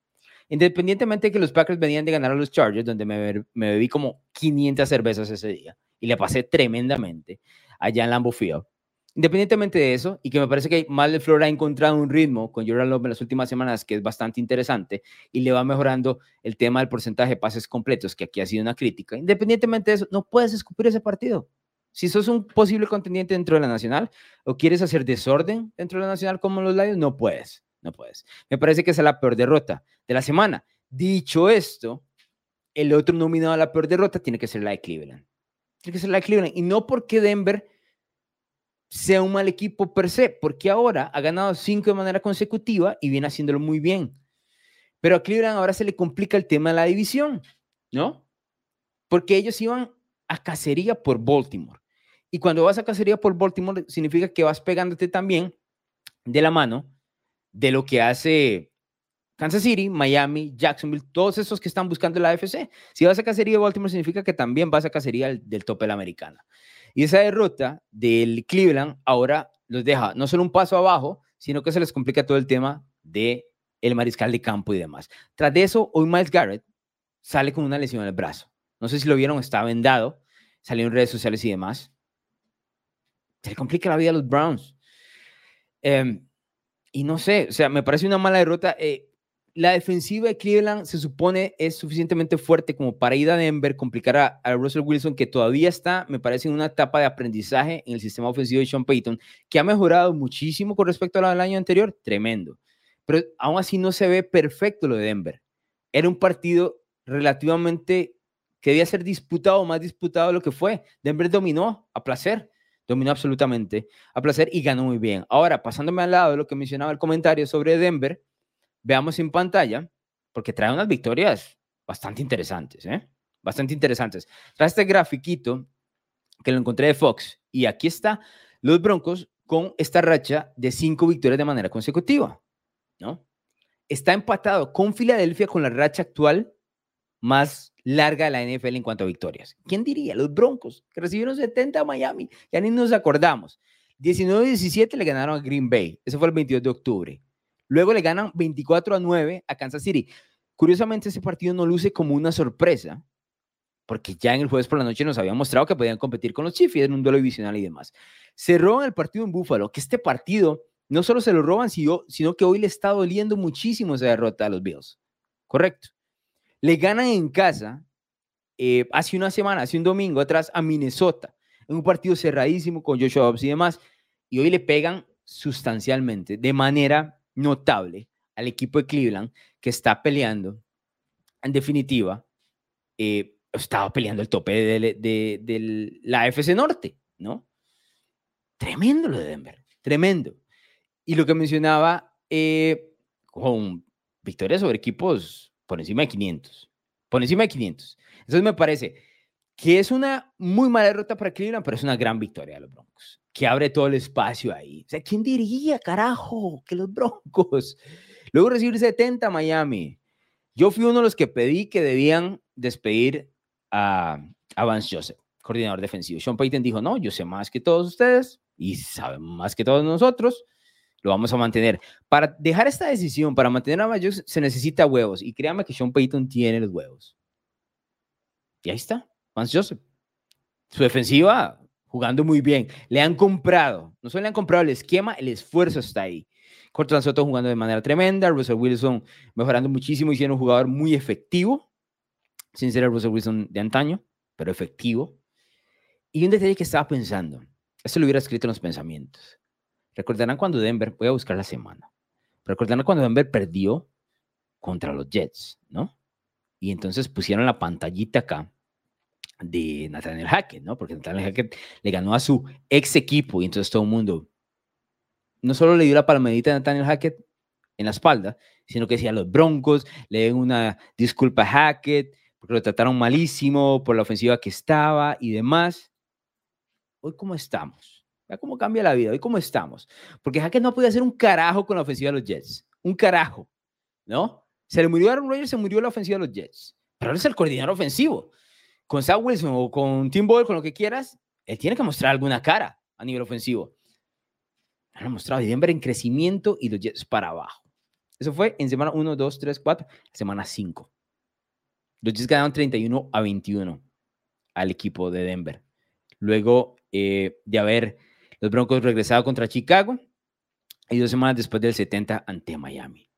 Independientemente de que los Packers venían de ganar a los Chargers, donde me, me bebí como 500 cervezas ese día y le pasé tremendamente allá en Lambeau Field Independientemente de eso, y que me parece que Mal de Flor ha encontrado un ritmo con Jordan Love en las últimas semanas que es bastante interesante y le va mejorando el tema del porcentaje de pases completos, que aquí ha sido una crítica. Independientemente de eso, no puedes escupir ese partido. Si sos un posible contendiente dentro de la Nacional o quieres hacer desorden dentro de la Nacional como los Lions, no puedes, no puedes. Me parece que esa es la peor derrota de la semana. Dicho esto, el otro nominado a la peor derrota tiene que ser la de Cleveland. Tiene que ser la de Cleveland. Y no porque Denver sea un mal equipo per se, porque ahora ha ganado cinco de manera consecutiva y viene haciéndolo muy bien. Pero a Cleveland ahora se le complica el tema de la división, ¿no? Porque ellos iban a cacería por Baltimore. Y cuando vas a cacería por Baltimore, significa que vas pegándote también de la mano de lo que hace Kansas City, Miami, Jacksonville, todos esos que están buscando la AFC. Si vas a cacería de Baltimore, significa que también vas a cacería del, del tope de la americana. Y esa derrota del Cleveland ahora los deja no solo un paso abajo, sino que se les complica todo el tema de el mariscal de campo y demás. Tras de eso, hoy Miles Garrett sale con una lesión en el brazo. No sé si lo vieron, está vendado, salió en redes sociales y demás. Se le complica la vida a los Browns. Em, y no sé, o sea, me parece una mala derrota. Eh, la defensiva de Cleveland se supone es suficientemente fuerte como para ir a Denver, complicar a, Russell Wilson, que todavía está, me parece, en una etapa de aprendizaje en el sistema ofensivo de Sean Payton, que ha mejorado muchísimo con respecto al año anterior, tremendo. Pero aún así no se ve perfecto lo de Denver. Era un partido relativamente que debía ser disputado, más disputado de lo que fue. Denver dominó a placer, dominó absolutamente a placer y ganó muy bien. Ahora, pasándome al lado de lo que mencionaba el comentario sobre Denver, veamos en pantalla, porque trae unas victorias bastante interesantes, ¿eh? Bastante interesantes. Trae este grafiquito que lo encontré de Fox y aquí está los Broncos con esta racha de cinco victorias de manera consecutiva, ¿no? Está empatado con Filadelfia con la racha actual más larga de la NFL en cuanto a victorias. ¿Quién diría? Los Broncos, que recibieron 70 a Miami, ya ni nos acordamos. 19-17 le ganaron a Green Bay, eso fue el 22 de octubre. Luego le ganan 24 a 9 a Kansas City. Curiosamente, ese partido no luce como una sorpresa, porque ya en el jueves por la noche nos habían mostrado que podían competir con los Chiefs en un duelo divisional y demás. Se roban el partido en Buffalo, que este partido no solo se lo roban, sino, que hoy le está doliendo muchísimo esa derrota a los Bills. Correcto. Le ganan en casa eh, hace una semana, hace un domingo atrás a Minnesota, en un partido cerradísimo con Joshua Dobbs y demás, y hoy le pegan sustancialmente, de manera notable al equipo de Cleveland que está peleando, en definitiva, eh, estaba peleando el tope de, la FC Norte, ¿no? Tremendo lo de Denver, tremendo. Y lo que mencionaba, eh, con victorias sobre equipos por encima de 500, por encima de 500. Entonces me parece que es una muy mala derrota para Cleveland, pero es una gran victoria de los Broncos que abre todo el espacio ahí. O sea, ¿quién diría, carajo, que los Broncos? Luego recibir 70 Miami. Yo fui uno de los que pedí que debían despedir a, a Vance Joseph, coordinador defensivo. Sean Payton dijo, no, yo sé más que todos ustedes y saben más que todos nosotros. Lo vamos a mantener. Para dejar esta decisión, para mantener a Vance se necesita huevos. Y créanme que Sean Payton tiene los huevos. Y ahí está, Vance Joseph. Su defensiva jugando muy bien. Le han comprado, no solo le han comprado el esquema, el esfuerzo está ahí. Cortland Soto jugando de manera tremenda, Russell Wilson mejorando muchísimo y siendo un jugador muy efectivo, sin ser el Russell Wilson de antaño, pero efectivo. Y un detalle que estaba pensando, eso lo hubiera escrito en los pensamientos. Recordarán cuando Denver, voy a buscar la semana, recordarán cuando Denver perdió contra los Jets, ¿no? Y entonces pusieron la pantallita acá de Nathaniel Hackett, ¿no? Porque Nathaniel Hackett le ganó a su ex equipo y entonces todo el mundo no solo le dio la palmadita a Nathaniel Hackett en la espalda, sino que decía los Broncos le den una disculpa a Hackett porque lo trataron malísimo por la ofensiva que estaba y demás. Hoy cómo estamos. Vea cómo cambia la vida. Hoy cómo estamos. Porque Hackett no podía hacer un carajo con la ofensiva de los Jets. Un carajo. ¿No? Se le murió a Aaron Rodgers, se murió la ofensiva de los Jets. Pero él es el coordinador ofensivo con Zach Wilson o con Tim Boyle, con lo que quieras, él tiene que mostrar alguna cara a nivel ofensivo. Han mostrado Denver en crecimiento y los Jets para abajo. Eso fue en semana 1, 2, 3, 4, semana 5. Los Jets ganaron 31 a 21 al equipo de Denver. Luego eh, de haber los Broncos regresado contra Chicago y dos semanas después del 70 ante Miami.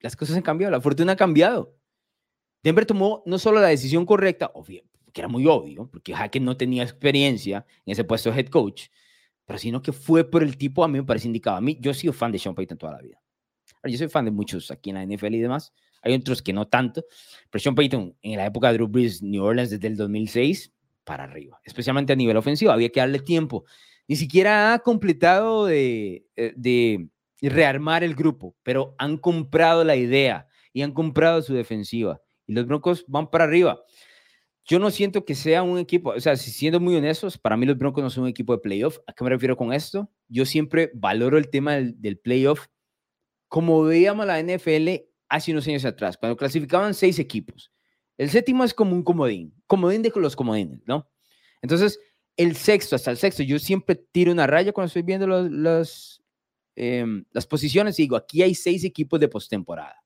Las cosas han cambiado, la fortuna ha cambiado. Denver tomó no solo la decisión correcta, que era muy obvio, porque Hackett no tenía experiencia en ese puesto de head coach, pero sino que fue por el tipo, a mí me parece indicado. A mí, yo he sido fan de Sean Payton toda la vida. Yo soy fan de muchos aquí en la NFL y demás. Hay otros que no tanto, pero Sean Payton en la época de Drew Brees, New Orleans desde el 2006 para arriba, especialmente a nivel ofensivo, había que darle tiempo. Ni siquiera ha completado de, eh, de rearmar el grupo, pero han comprado la idea y han comprado su defensiva y los Broncos van para arriba. Yo no siento que sea un equipo, o sea, si siendo muy honestos, para mí los Broncos no son un equipo de playoff. ¿A qué me refiero con esto? Yo siempre valoro el tema del, playoff como veíamos la NFL hace unos años atrás, cuando clasificaban seis equipos. El séptimo es como un comodín, comodín de los comodines, ¿no? Entonces, el sexto hasta el sexto, yo siempre tiro una raya cuando estoy viendo los, em, las posiciones y digo, aquí hay seis equipos de postemporada.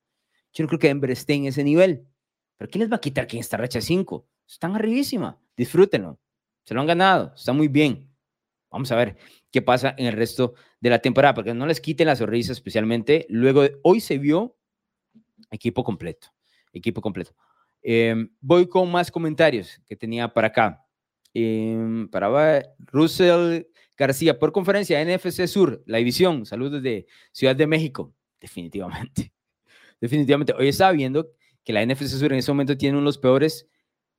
Yo no creo que Denver esté en ese nivel. Pero ¿quién les va a quitar que esta racha 5? Están arribísima. Disfrútenlo. Se lo han ganado. Está muy bien. Vamos a ver qué pasa en el resto de la temporada, porque no les quiten la sonrisa especialmente. Luego, de, hoy se vio equipo completo, equipo completo. Em, voy con más comentarios que tenía para acá. Eh, para Russell García, por conferencia NFC Sur, la división, saludos de Ciudad de México, definitivamente. Definitivamente. Hoy estaba viendo que la NFC Sur en ese momento tiene uno de los peores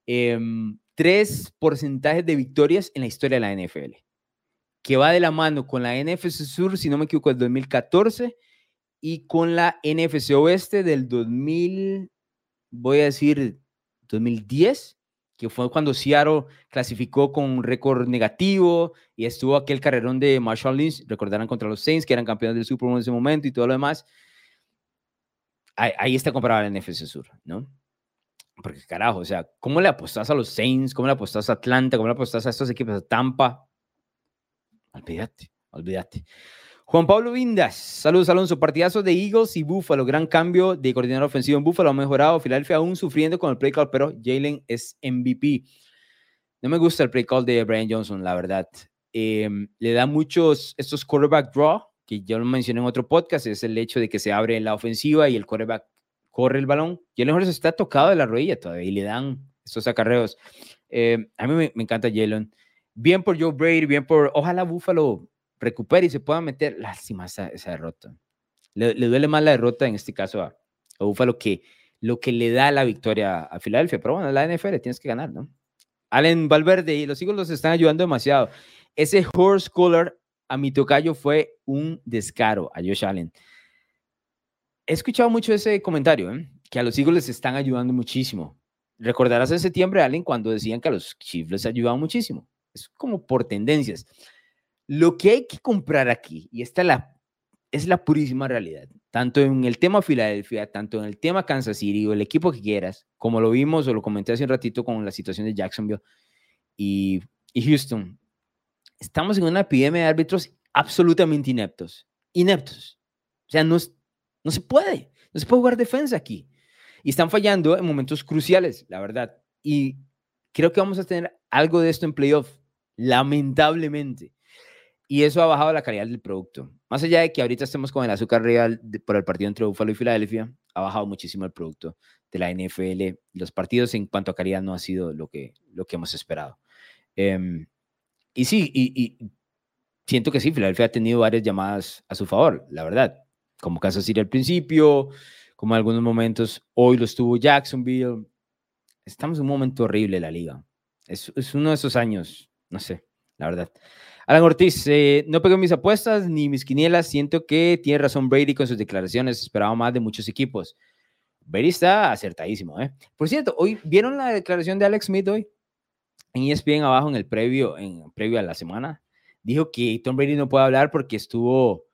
em, tres porcentajes de victorias en la historia de la NFL, que va de la mano con la NFC Sur, si no me equivoco, del 2014 y con la NFC Oeste del 2000, voy a decir 2010, que fue cuando Seattle clasificó con un récord negativo y estuvo aquel carrerón de Marshall Lynch, recordarán contra los Saints, que eran campeones del Super Bowl en ese momento y todo lo demás. Ahí, está comparado la NFC Sur, ¿no? Porque carajo, o sea, ¿cómo le apostas a los Saints? ¿Cómo le apostas a Atlanta? ¿Cómo le apostas a estos equipos? A Tampa. Olvídate, olvídate. Juan Pablo Vindas, saludos Alonso, partidazo de Eagles y Buffalo, gran cambio de coordinador ofensivo en Buffalo, ha mejorado, Filadelfia aún sufriendo con el play call, pero Jalen es MVP. No me gusta el play call de Brian Johnson, la verdad. Em, le da muchos, estos quarterback draw, que ya lo mencioné en otro podcast, es el hecho de que se abre la ofensiva y el quarterback corre el balón. Jalen Hurts está tocado de la rodilla todavía y le dan estos acarreos. Em, a mí me, encanta Jalen. Bien por Joe Brady, bien por, ojalá Buffalo recupere y se pueda meter. Lástima esa, esa derrota. Le, duele más la derrota en este caso a, a Buffalo que lo que le da la victoria a Filadelfia. Pero bueno, la NFL tienes que ganar, ¿no? Allen Valverde y los Eagles los están ayudando demasiado. Ese horse color a mi tocayo fue un descaro a Josh Allen. He escuchado mucho ese comentario, ¿eh? que a los Eagles les están ayudando muchísimo. Recordarás en septiembre, Allen, cuando decían que a los Chiefs les ayudaban muchísimo. Es como por tendencias. Lo que hay que comprar aquí, y esta la, es la purísima realidad, tanto en el tema Filadelfia, tanto en el tema Kansas City o el equipo que quieras, como lo vimos o lo comenté hace un ratito con la situación de Jacksonville y, Houston, estamos en una epidemia de árbitros absolutamente ineptos, ineptos. O sea, no, no se puede, no se puede jugar defensa aquí. Y están fallando en momentos cruciales, la verdad. Y creo que vamos a tener algo de esto en playoff, lamentablemente y eso ha bajado la calidad del producto. Más allá de que ahorita estemos con el azúcar real por el partido entre Buffalo y Filadelfia, ha bajado muchísimo el producto de la NFL. Los partidos en cuanto a calidad no ha sido lo que, lo que hemos esperado. Em, y sí, y, siento que sí, Filadelfia ha tenido varias llamadas a su favor, la verdad. Como Kansas City al principio, como en algunos momentos, hoy lo estuvo Jacksonville. Estamos en un momento horrible la liga. Es, uno de esos años, no sé, la verdad. Alan Ortiz, eh, no pego mis apuestas ni mis quinielas. Siento que tiene razón Brady con sus declaraciones. Esperaba más de muchos equipos. Brady está acertadísimo, ¿eh? Por cierto, hoy vieron la declaración de Alex Smith hoy en ESPN abajo en el previo, en previo a la semana. Dijo que Tom Brady no puede hablar porque estuvo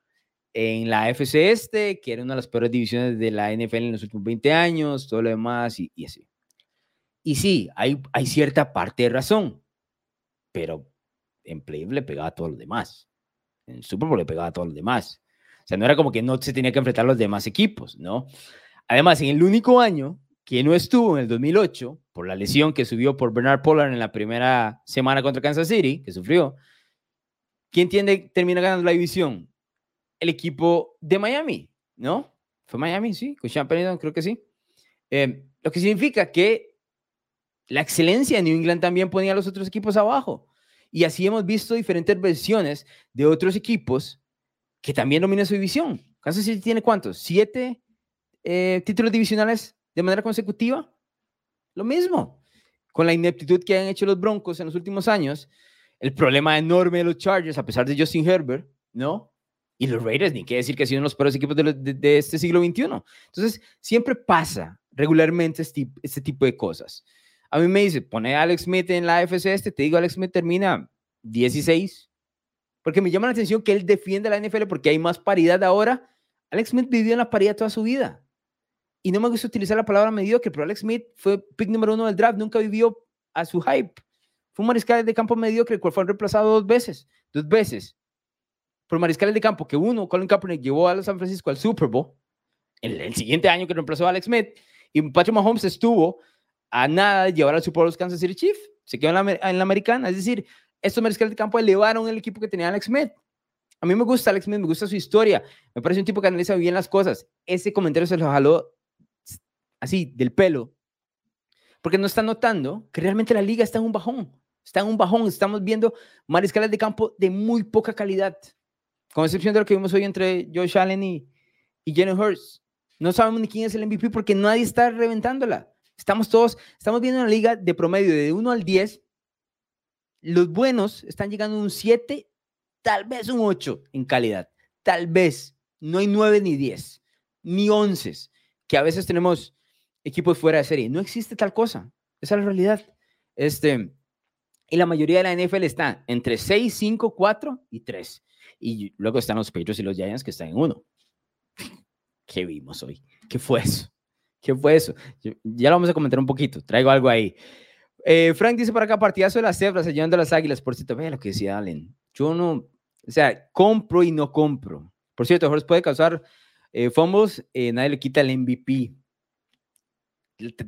en la FC Este, que era una de las peores divisiones de la NFL en los últimos 20 años, todo lo demás y, y así. Y sí, hay, hay cierta parte de razón, pero en playoff le pegaba a todos los demás. En Super Bowl le pegaba a todos los demás. O sea, no era como que no se tenía que enfrentar a los demás equipos, ¿no? Además, en el único año que no estuvo en el 2008, por la lesión que subió por Bernard Pollard en la primera semana contra Kansas City, que sufrió, ¿quién tiene, termina ganando la división? El equipo de Miami, ¿no? Fue Miami, sí, con Sean creo que sí. Eh, lo que significa que la excelencia de New England también ponía a los otros equipos abajo. Y así hemos visto diferentes versiones de otros equipos que también dominan su división. Kansas City tiene cuántos? ¿Siete eh, títulos divisionales de manera consecutiva? Lo mismo. Con la ineptitud que han hecho los Broncos en los últimos años, el problema enorme de los Chargers, a pesar de Justin Herbert, ¿no? Y los Raiders, ni qué decir que han sido los peores equipos de, este siglo XXI. Entonces, siempre pasa regularmente este, este tipo de cosas. A mí me dice, pone a Alex Smith en la FC este, te digo, Alex Smith termina 16, porque me llama la atención que él defiende la NFL porque hay más paridad ahora. Alex Smith vivió en la paridad toda su vida. Y no me gusta utilizar la palabra mediocre, pero Alex Smith fue pick número uno del draft, nunca vivió a su hype. Fue un mariscal de campo mediocre, el cual fue reemplazado dos veces, dos veces, por mariscales de campo que uno, Colin Kaepernick, llevó a San Francisco al Super Bowl, el, el siguiente año que reemplazó a Alex Smith, y Patrick Mahomes estuvo a nada de llevar al Super Bowl los Kansas City Chiefs. Se quedó en la, en la americana. Es decir, estos mariscales de campo elevaron el equipo que tenía Alex Smith. A mí me gusta Alex Smith, me gusta su historia. Me parece un tipo que analiza bien las cosas. Ese comentario se lo jaló así, del pelo. Porque no está notando que realmente la liga está en un bajón. Está en un bajón. Estamos viendo mariscales de campo de muy poca calidad. Con excepción de lo que vimos hoy entre Josh Allen y, y Jenny Hurst. No sabemos ni quién es el MVP porque nadie está reventándola. Estamos todos, estamos viendo una liga de promedio de 1 al 10. Los buenos están llegando a un 7 tal vez un 8 en calidad, tal vez. No hay 9 ni 10, ni 11, que a veces tenemos equipos fuera de serie. No existe tal cosa. Esa es la realidad. Este, y la mayoría de la NFL está entre 6, 5, 4 y 3. Y luego están los Patriots y los Giants que están en 1. ¿Qué vimos hoy? ¿Qué fue eso? ¿Qué fue eso? ya lo vamos a comentar un poquito. Traigo algo ahí. Eh, Frank dice por acá, partidazo de las cebras, a las águilas. Por cierto, vea lo que decía Allen. Yo no, o sea, compro y no compro. Por cierto, Horst puede causar eh, fumbles, eh, nadie le quita el MVP.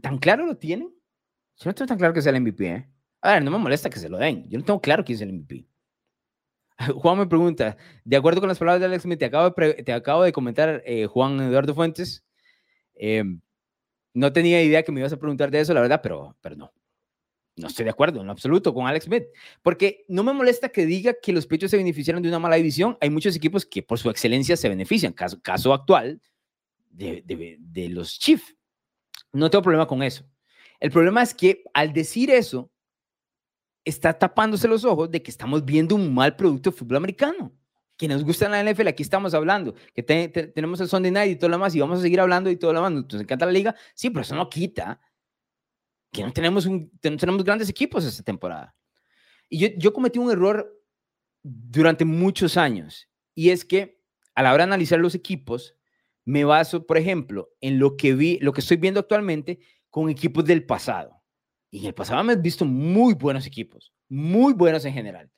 ¿Tan claro lo tienen? Yo no tengo tan claro que sea el MVP, ¿eh? A ver, no me molesta que se lo den. Yo no tengo claro quién es el MVP. Juan me pregunta, de acuerdo con las palabras de Alex Smith, te acabo de, te acabo de comentar, eh, Juan Eduardo Fuentes. Em, no tenía idea que me ibas a preguntar de eso, la verdad, pero, pero no no estoy de acuerdo en absoluto con Alex Smith, porque no me molesta que diga que los pechos se beneficiaron de una mala división. Hay muchos equipos que por su excelencia se benefician. Caso, caso actual de, de, los Chiefs. No tengo problema con eso. El problema es que al decir eso, está tapándose los ojos de que estamos viendo un mal producto de fútbol americano. Que nos gusta la NFL, aquí estamos hablando, que tenemos el Sunday Night y todo lo demás, y vamos a seguir hablando y todo lo demás. Nos encanta la liga, sí, pero eso no quita que no tenemos, tenemos grandes equipos esta temporada. Y yo, yo cometí un error durante muchos años, y es que a la hora de analizar los equipos, me baso, por ejemplo, en lo que vi, lo que estoy viendo actualmente con equipos del pasado. Y en el pasado me he visto muy buenos equipos, muy buenos en general.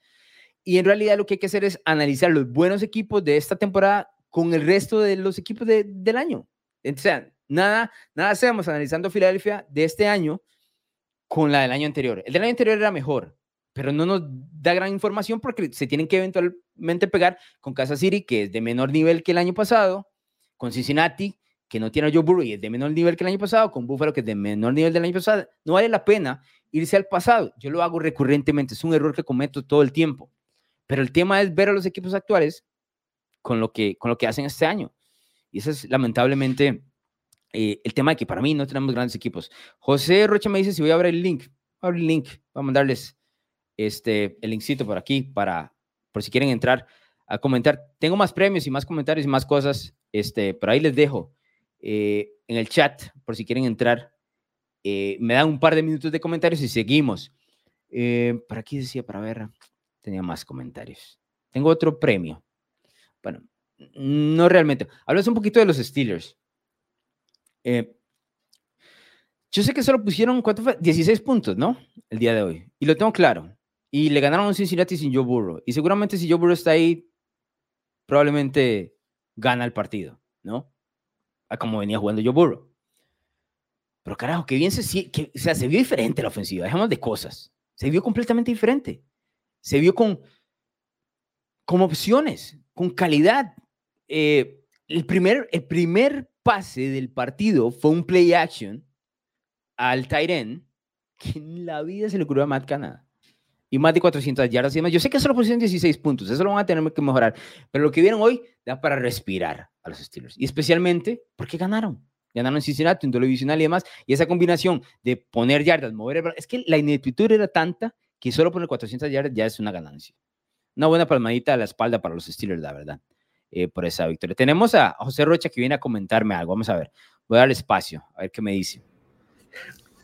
Y en realidad lo que hay que hacer es analizar los buenos equipos de esta temporada con el resto de los equipos de, del año. O sea, nada, nada hacemos analizando Filadelfia de este año con la del año anterior. El del año anterior era mejor, pero no nos da gran información porque se tienen que eventualmente pegar con Kansas City, que es de menor nivel que el año pasado, con Cincinnati, que no tiene a Joe Burrow y es de menor nivel que el año pasado, con Buffalo, que es de menor nivel del año pasado. No vale la pena irse al pasado. Yo lo hago recurrentemente, es un error que cometo todo el tiempo. Pero el tema es ver a los equipos actuales con lo que, con lo que hacen este año. Y eso es lamentablemente eh, el tema de que para mí no tenemos grandes equipos. José Rocha me dice si voy a abrir el link. Abrir el link. Voy a mandarles este, el linkcito por aquí para, por si quieren entrar a comentar. Tengo más premios y más comentarios y más cosas, este, pero ahí les dejo eh, en el chat por si quieren entrar. Eh, me dan un par de minutos de comentarios y seguimos. por aquí decía, para ver, tenía más comentarios. Tengo otro premio. Bueno, no realmente. Hablas un poquito de los Steelers. Eh, yo sé que solo pusieron, ¿cuánto fue? 16 puntos, ¿no? El día de hoy. Y lo tengo claro. Y le ganaron a Cincinnati sin Joe Burrow. Y seguramente si Joe Burrow está ahí, probablemente gana el partido, ¿no? Como venía jugando Joe Burrow. Pero carajo, que bien se, que, o sea, se vio diferente la ofensiva. Dejamos de cosas. Se vio completamente diferente. Se vio con, con opciones, con calidad. Eh, el, primer, el primer pase del partido fue un play action al Tyren que en la vida se le ocurrió a Matt Canada. Y más de 400 yardas y demás. Yo sé que solo pusieron 16 puntos, eso lo van a tener que mejorar. Pero lo que vieron hoy da para respirar a los Steelers. Y especialmente porque ganaron. Ganaron en Cincinnati, en doble divisional y demás. Y esa combinación de poner yardas, mover el Es que la ineptitud era tanta que solo poner 400 yardas ya es una ganancia. Una buena palmadita a la espalda para los Steelers, la verdad. Eh, por esa victoria. Tenemos a José Rocha que viene a comentarme algo. Vamos a ver. Voy a dar espacio, a ver qué me dice.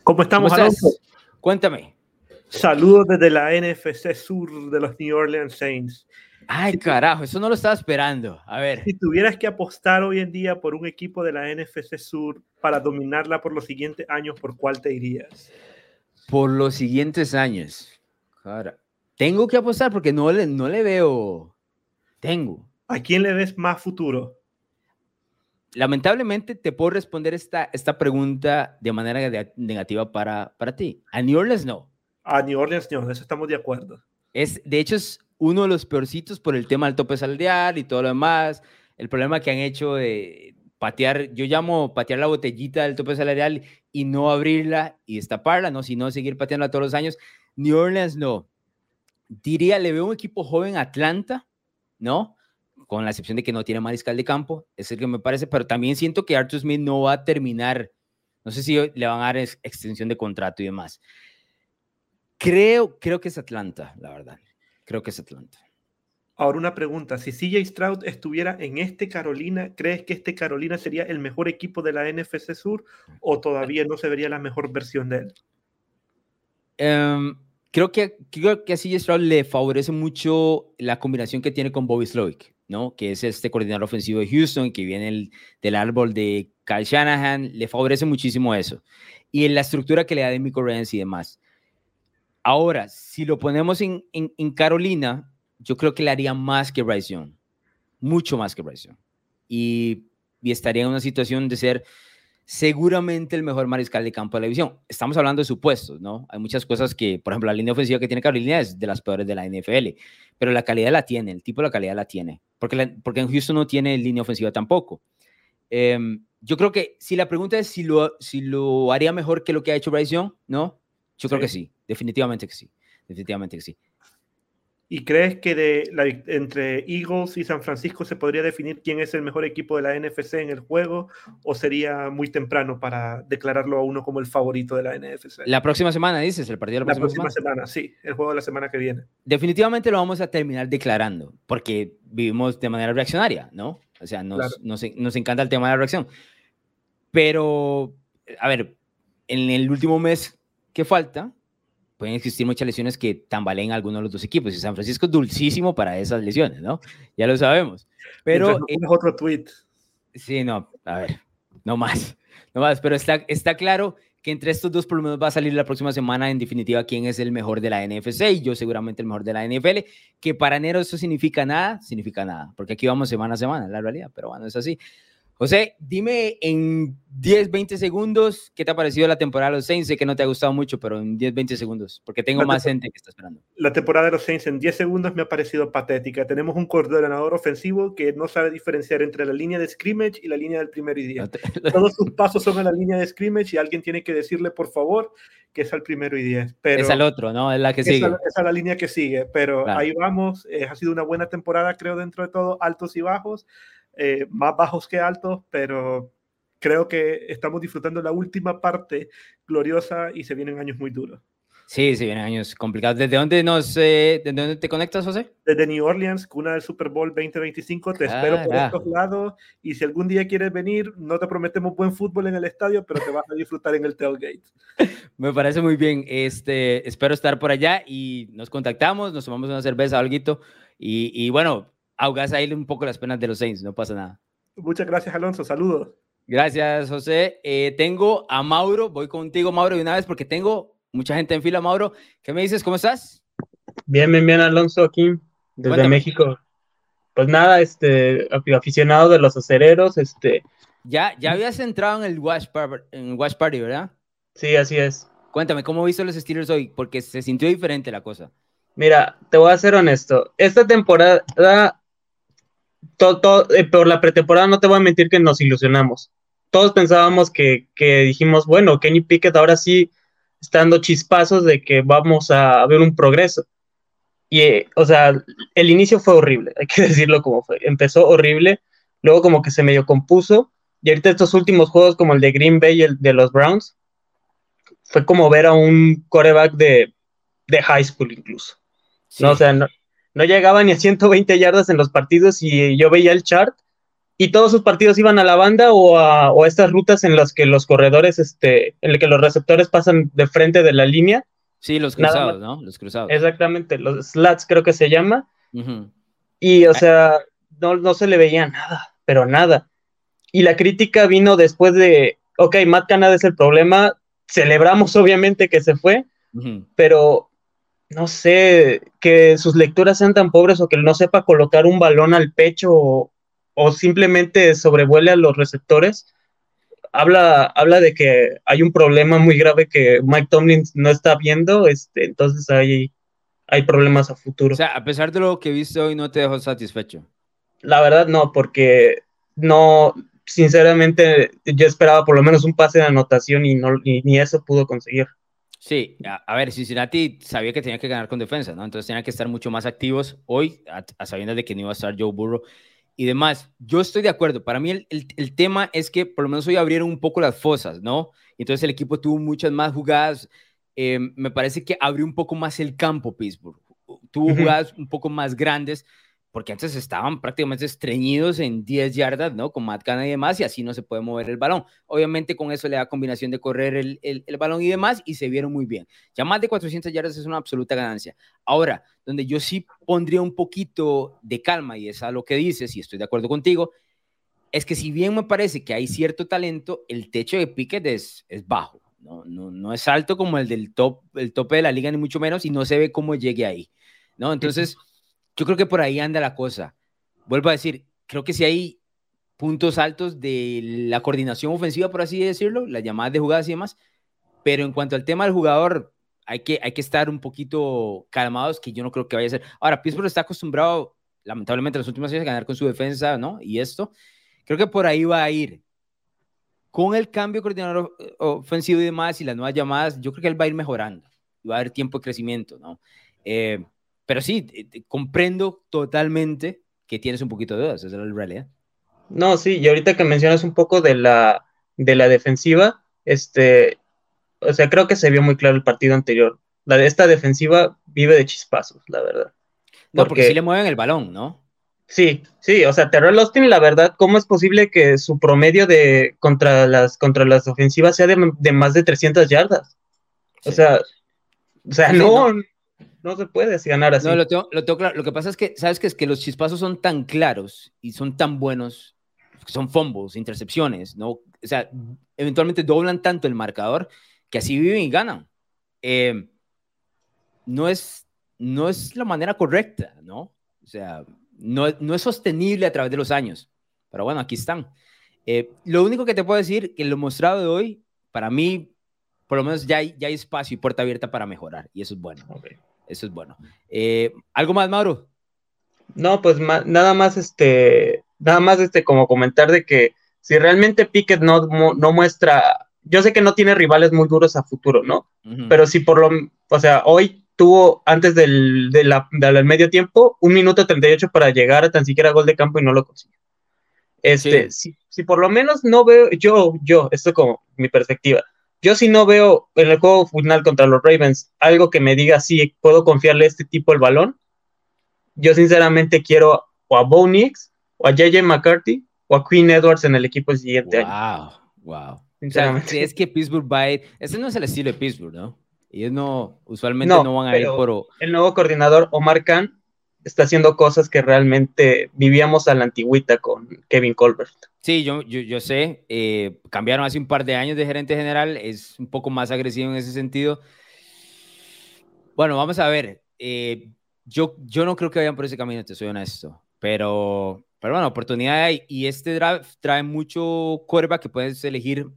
¿Cómo estamos, Cuéntame. Saludos desde la NFC Sur de los New Orleans Saints. Ay, carajo, eso no lo estaba esperando. A ver. Si tuvieras que apostar hoy en día por un equipo de la NFC Sur para dominarla por los siguientes años, ¿por cuál te irías? Por los siguientes años. Cara, tengo que apostar porque no le, no le veo. Tengo. ¿A quién le ves más futuro? Lamentablemente te puedo responder esta, esta pregunta de manera negativa para, para ti. A New Orleans no. A New Orleans no, eso estamos de acuerdo. Es, de hecho, es uno de los peorcitos por el tema del tope salarial y todo lo demás. El problema que han hecho de patear, yo llamo patear la botellita del tope salarial y no abrirla y destaparla, ¿no? Sino seguir pateándola todos los años. New Orleans no. Diría, le veo un equipo joven Atlanta, ¿no? Con la excepción de que no tiene mariscal de campo, es el que me parece, pero también siento que Arthur Smith no va a terminar, no sé si le van a dar extensión de contrato y demás. Creo, creo que es Atlanta, la verdad. Creo que es Atlanta. Ahora una pregunta, si CJ Stroud estuviera en este Carolina, ¿crees que este Carolina sería el mejor equipo de la NFC Sur o todavía no se vería la mejor versión de él? Em, creo, que, creo que a CJ Stroud le favorece mucho la combinación que tiene con Bobby Slowick, ¿no? que es este coordinador ofensivo de Houston, que viene del árbol de Kyle Shanahan, le favorece muchísimo eso. Y en la estructura que le da de Mico Reyes y demás. Ahora, si lo ponemos en, Carolina, yo creo que le haría más que Bryce Young, mucho más que Bryce Young. Y, estaría en una situación de ser seguramente el mejor mariscal de campo de la división. Estamos hablando de supuestos, ¿no? Hay muchas cosas que, por ejemplo, la línea ofensiva que tiene Carolina es de las peores de la NFL, pero la calidad la tiene, el tipo de la calidad la tiene, porque, porque en Houston no tiene línea ofensiva tampoco. Em, yo creo que si la pregunta es si lo, si lo haría mejor que lo que ha hecho Bryce Young, ¿no? Yo creo que sí, definitivamente que sí, definitivamente que sí. ¿Y crees que de la, entre Eagles y San Francisco se podría definir quién es el mejor equipo de la NFC en el juego o sería muy temprano para declararlo a uno como el favorito de la NFC? La próxima semana, dices, el partido de la, próxima, semana? Sí, el juego de la semana que viene. Definitivamente lo vamos a terminar declarando porque vivimos de manera reaccionaria, ¿no? O sea, nos, nos, nos encanta el tema de la reacción. Pero, a ver, en el último mes ¿Qué falta? Pueden existir muchas lesiones que tambaleen a alguno de los dos equipos. Y San Francisco es dulcísimo para esas lesiones, ¿no? Ya lo sabemos. Pero. es otro tweet. Sí, no, a ver, no más. No más, pero está, está claro que entre estos dos por lo menos va a salir la próxima semana en definitiva quién es el mejor de la NFC y yo seguramente el mejor de la NFL, que para enero eso significa nada, significa nada, porque aquí vamos semana a semana, la realidad, pero bueno, es así. José, dime en 10, 20 segundos qué te ha parecido la temporada de los Saints. Sé que no te ha gustado mucho, pero en 10, 20 segundos, porque tengo más gente que está esperando. La temporada de los Saints en 10 segundos me ha parecido patética. Tenemos un coordinador ofensivo que no sabe diferenciar entre la línea de scrimmage y la línea del primer y diez. Todos sus pasos son a la línea de scrimmage y alguien tiene que decirle, por favor, que es al primero y diez. Pero es al otro, ¿no? Es la que sigue. Es a la línea que sigue, pero ahí vamos. Eh, ha sido una buena temporada, creo, dentro de todo, altos y bajos. Eh, más bajos que altos, pero creo que estamos disfrutando la última parte gloriosa y se vienen años muy duros. Sí, se vienen años complicados. ¿Desde dónde, nos, eh, ¿desde dónde te conectas, José? Desde New Orleans, cuna del Super Bowl 2025. Te espero por estos lados. Y si algún día quieres venir, no te prometemos buen fútbol en el estadio, pero te vas a disfrutar en el tailgate. Me parece muy bien. Este, espero estar por allá y nos contactamos, nos tomamos una cerveza, algo. Y, y bueno, ahogas ahí un poco las penas de los Saints, no pasa nada. Muchas gracias, Alonso. Saludos. Gracias, José. Eh, tengo a Mauro, voy contigo, Mauro, de una vez porque tengo mucha gente en fila, Mauro. ¿Qué me dices? ¿Cómo estás? Bien, bien, bien, Alonso, aquí, desde México. Pues nada, este, aficionado de los acereros, este. Ya, ya habías entrado en el Watch, en Watch Party, ¿verdad? Sí, así es. Cuéntame, ¿cómo viste los Steelers hoy? Porque se sintió diferente la cosa. Mira, te voy a ser honesto. Esta temporada todo, eh, por la pretemporada no te voy a mentir que nos ilusionamos. Todos pensábamos que, dijimos, bueno, Kenny Pickett ahora sí está dando chispazos de que vamos a ver un progreso. Y, eh, o sea, el inicio fue horrible, hay que decirlo como fue. Empezó horrible, luego como que se medio compuso, y ahorita estos últimos juegos como el de Green Bay y el de los Browns, fue como ver a un coreback de, de high school incluso. No, o sea, no, no llegaba ni a 120 yardas en los partidos y yo veía el chart y todos sus partidos iban a la banda o a, estas rutas en las que los corredores, este, en las que los receptores pasan de frente de la línea. Sí, los cruzados, ¿no? Los cruzados. Exactamente, los slats creo que se llama. Y, o sea, no, no se le veía nada, pero nada. Y la crítica vino después de, ok, Matt Canada es el problema, celebramos obviamente que se fue, pero no sé, que sus lecturas sean tan pobres o que no sepa colocar un balón al pecho o, simplemente sobrevuele a los receptores, habla, habla de que hay un problema muy grave que Mike Tomlin no está viendo, este, entonces ahí, hay problemas a futuro. O sea, a pesar de lo que viste hoy, no te dejó satisfecho. La verdad no, porque no, sinceramente, yo esperaba por lo menos un pase de anotación y, no, ni eso pudo conseguir. Sí, a, ver, Cincinnati sabía que tenía que ganar con defensa, ¿no? Entonces tenía que estar mucho más activos hoy, a, sabiendas de que no iba a estar Joe Burrow y demás. Yo estoy de acuerdo. Para mí el, el, tema es que por lo menos hoy abrieron un poco las fosas, ¿no? Entonces el equipo tuvo muchas más jugadas. Eh, me parece que abrió un poco más el campo Pittsburgh. Tuvo jugadas un poco más grandes porque antes estaban prácticamente estreñidos en 10 yardas, ¿no? Con Matt Canada y demás, y así no se puede mover el balón. Obviamente con eso le da combinación de correr el, el, balón y demás, y se vieron muy bien. Ya más de 400 yardas es una absoluta ganancia. Ahora, donde yo sí pondría un poquito de calma, y es a lo que dices, y estoy de acuerdo contigo, es que si bien me parece que hay cierto talento, el techo de Pickett es, es bajo. No, no, no es alto como el del top, el tope de la liga, ni mucho menos, y no se ve cómo llegue ahí. ¿no? Entonces... Yo creo que por ahí anda la cosa. Vuelvo a decir, creo que si hay puntos altos de la coordinación ofensiva, por así decirlo, las llamadas de jugadas y demás, pero en cuanto al tema del jugador, hay que, hay que estar un poquito calmados, que yo no creo que vaya a ser. Ahora, Pittsburgh está acostumbrado, lamentablemente, las últimas años a ganar con su defensa, ¿no? Y esto, creo que por ahí va a ir. Con el cambio de coordinador ofensivo y demás y las nuevas llamadas, yo creo que él va a ir mejorando. Va a haber tiempo de crecimiento, ¿no? Eh, pero sí, comprendo totalmente que tienes un poquito de dudas, esa es la realidad. No, sí, y ahorita que mencionas un poco de la, de la defensiva, este, o sea, creo que se vio muy claro el partido anterior. La de esta defensiva vive de chispazos, la verdad. No, porque, sí le mueven el balón, ¿no? Sí, sí, o sea, Terrell Austin, la verdad, ¿cómo es posible que su promedio de contra las, contra las ofensivas sea de, más de 300 yardas? O sea, o sea, no, no se puede ganar así. No, lo tengo, lo claro. Lo que pasa es que, ¿sabes qué? Es que los chispazos son tan claros y son tan buenos, son fumbles, intercepciones, ¿no? O sea, eventualmente doblan tanto el marcador que así viven y ganan. Eh, no, es, no es la manera correcta, ¿no? O sea, no, no es sostenible a través de los años. Pero bueno, aquí están. Eh, lo único que te puedo decir, que lo mostrado de hoy, para mí, por lo menos ya hay, ya hay espacio y puerta abierta para mejorar, y eso es bueno. Okay. Eso es bueno. Eh, ¿Algo más, Mauro? No, pues nada más, este, nada más, este, como comentar de que si realmente Pickett no, no muestra, yo sé que no tiene rivales muy duros a futuro, ¿no? Pero si por lo, o sea, hoy tuvo antes del, del medio tiempo un minuto 38 para llegar a tan siquiera gol de campo y no lo consiguió. Este, si, si, por lo menos no veo, yo, yo, esto como mi perspectiva, yo si no veo en el juego final contra los Ravens algo que me diga si puedo confiarle a este tipo el balón. Yo sinceramente quiero o a Bo Nix, o a JJ McCarthy, o a Queen Edwards en el equipo el siguiente wow, año. Wow, Sinceramente. es que Pittsburgh va a ir. Ese no es el estilo de Pittsburgh, ¿no? Ellos no, usualmente no, van a ir por. El nuevo coordinador, Omar Khan, está haciendo cosas que realmente vivíamos a la antigüita con Kevin Colbert. Sí, yo, yo, sé, eh, cambiaron hace un par de años de gerente general, es un poco más agresivo en ese sentido. Bueno, vamos a ver. Eh, yo, yo no creo que vayan por ese camino, te soy honesto, pero, pero bueno, oportunidad hay y este draft trae mucho curva que puedes elegir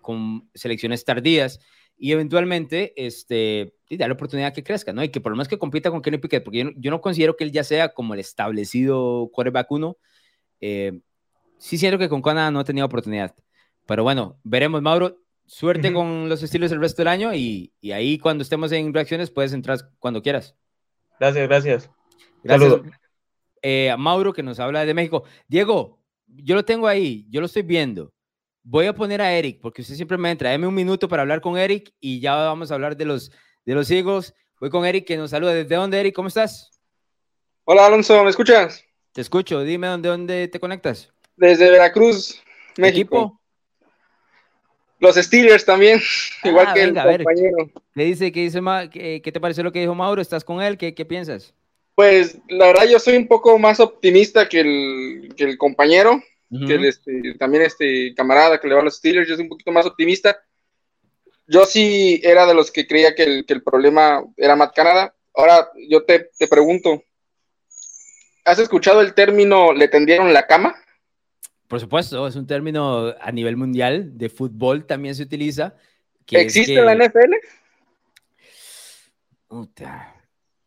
con selecciones tardías y eventualmente este, y la oportunidad que crezca, ¿no? Y que por lo menos que compita con Kenny Pickett, porque yo no, considero que él ya sea como el establecido quarterback uno. Eh, sí siento que con Cona no ha tenido oportunidad. Pero bueno, veremos, Mauro. Suerte con los estilos el resto del año y, y, ahí cuando estemos en reacciones puedes entrar cuando quieras. Gracias, gracias. Gracias. Eh, a Mauro que nos habla de México. Diego, yo lo tengo ahí, yo lo estoy viendo. Voy a poner a Eric, porque usted siempre me entra. Deme un minuto para hablar con Eric y ya vamos a hablar de los, de los Eagles. Voy con Eric que nos saluda. ¿Desde dónde, Eric? ¿Cómo estás? Hola, Alonso, ¿me escuchas? Te escucho. Dime dónde, dónde te conectas. Desde Veracruz, México. Los Steelers también, igual ah, que el compañero. ¿Qué dice, qué dice, qué, te pareció lo que dijo Mauro? ¿Estás con él? ¿Qué, qué piensas? Pues la verdad yo soy un poco más optimista que el, que el compañero que este, también este camarada que le va a los Steelers, yo soy un poquito más optimista. Yo sí era de los que creía que el, que el problema era Matt Canada. Ahora yo te, te, pregunto, ¿has escuchado el término le tendieron la cama? Por supuesto, es un término a nivel mundial, de fútbol también se utiliza. ¿Existe en la NFL?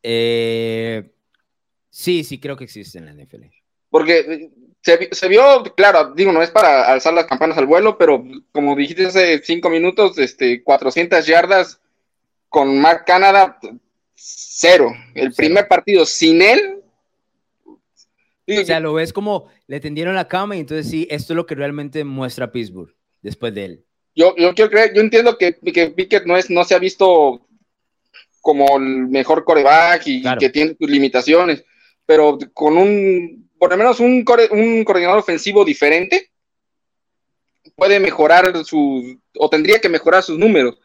Eh, sí, sí, creo que existe en la NFL. Porque se, vio, claro, digo, no es para alzar las campanas al vuelo, pero como dijiste hace cinco minutos, este, 400 yardas con Mark Canada, cero. El primer partido sin él. O sea, lo ves como le tendieron la cama y entonces sí, esto es lo que realmente muestra Pittsburgh después de él. Yo, yo quiero creer, yo entiendo que, que Pickett no, es, no se ha visto como el mejor coreback y, que tiene sus limitaciones, pero con un, por lo menos un, un coordinador ofensivo diferente, puede mejorar su, o tendría que mejorar sus números.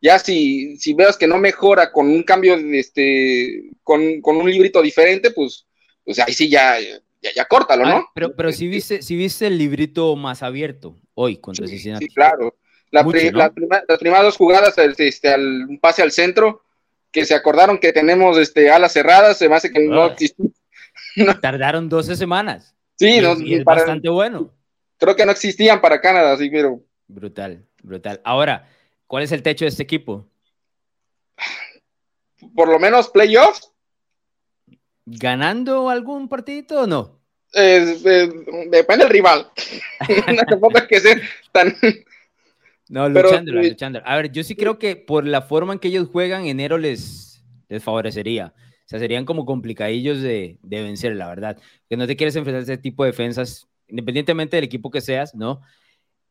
Ya si, si veas que no mejora con un cambio, de este, con, con un librito diferente, pues, pues ahí sí ya, ya, ya córtalo, ¿no? pero, pero si viste, si viste el librito más abierto hoy contra sí, Sí, claro. La las primeras dos jugadas, este, al, un pase al centro, que se acordaron que tenemos este, alas cerradas, se me hace que no existían. Tardaron 12 semanas. Sí, es bastante bueno. Creo que no existían para Canadá, sí, pero. Brutal, brutal. Ahora, ¿cuál es el techo de este equipo? Por lo menos playoffs. ¿Ganando algún partidito o no? depende del rival. Tampoco es que sea tan. No, luchándola. A ver, yo sí creo que por la forma en que ellos juegan, enero les, les favorecería. O sea, serían como complicadillos de, de vencer, la verdad. Que no te quieres enfrentar a ese tipo de defensas, independientemente del equipo que seas, ¿no?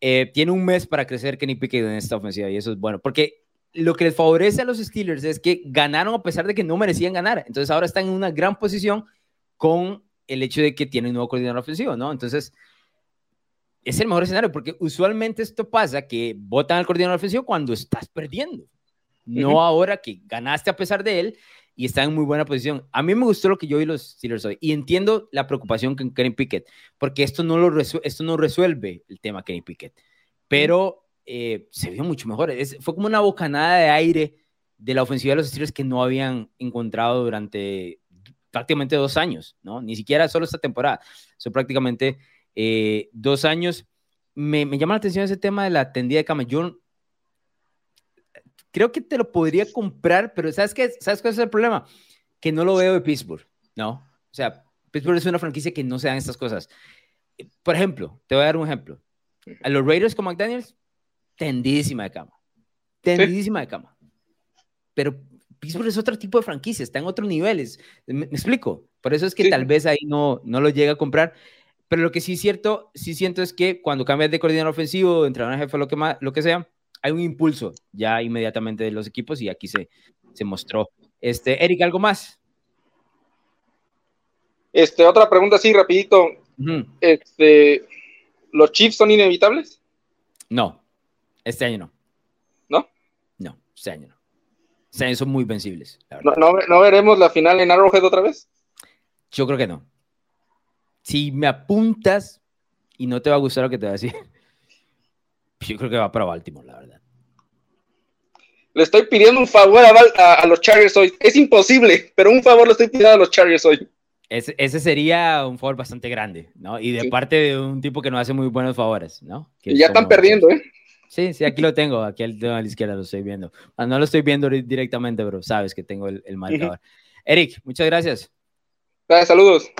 Eh, tiene un mes para crecer Kenny Pickett en esta ofensiva y eso es bueno. Porque lo que les favorece a los Steelers es que ganaron a pesar de que no merecían ganar. Entonces ahora están en una gran posición con el hecho de que tienen un nuevo coordinador ofensivo, ¿no? Entonces es el mejor escenario, porque usualmente esto pasa que votan al coordinador ofensivo cuando estás perdiendo, no ahora que ganaste a pesar de él y está en muy buena posición. A mí me gustó lo que yo vi los Steelers hoy y entiendo la preocupación con Kenny Pickett, porque esto no, lo esto no resuelve el tema Kenny Pickett, pero eh, se vio mucho mejor. Fue como una bocanada de aire de la ofensiva de los Steelers que no habían encontrado durante prácticamente dos años, ¿no? Ni siquiera solo esta temporada, son prácticamente eh, dos años. Me, llama la atención ese tema de la tendida de cama. Creo que te lo podría comprar, pero ¿sabes qué? ¿Sabes cuál es el problema? Que no lo veo de Pittsburgh, ¿no? O sea, Pittsburgh es una franquicia que no se dan estas cosas. Por ejemplo, te voy a dar un ejemplo. A los Raiders con McDaniels, tendidísima de cama. Tendidísima de cama. Pero Pittsburgh es otro tipo de franquicia, está en otros niveles. ¿Me, explico? Por eso es que tal vez ahí no, no lo llega a comprar. Pero lo que sí es cierto, sí siento es que cuando cambias de coordinador ofensivo, entrenador jefe, lo que, más, lo que sea, hay un impulso ya inmediatamente de los equipos y aquí se, se mostró. Este, Eric, ¿algo más? Este, otra pregunta así, rapidito. Este, ¿los Chiefs son inevitables? No, este año no. ¿No? No, este año no. Este año son muy vencibles. ¿No, no, no veremos la final en Arrowhead otra vez? Yo creo que no si me apuntas y no te va a gustar lo que te voy a decir, yo creo que va para Baltimore, la verdad. Le estoy pidiendo un favor a, los Chargers hoy. Es imposible, pero un favor le estoy pidiendo a los Chargers hoy. Ese, sería un favor bastante grande, ¿no? Y de parte de un tipo que no hace muy buenos favores, ¿no? y ya están perdiendo, ¿eh? Sí, sí, aquí lo tengo, aquí a la izquierda lo estoy viendo. Ah, no lo estoy viendo directamente, pero sabes que tengo el, marcador. Eric, muchas gracias. saludos.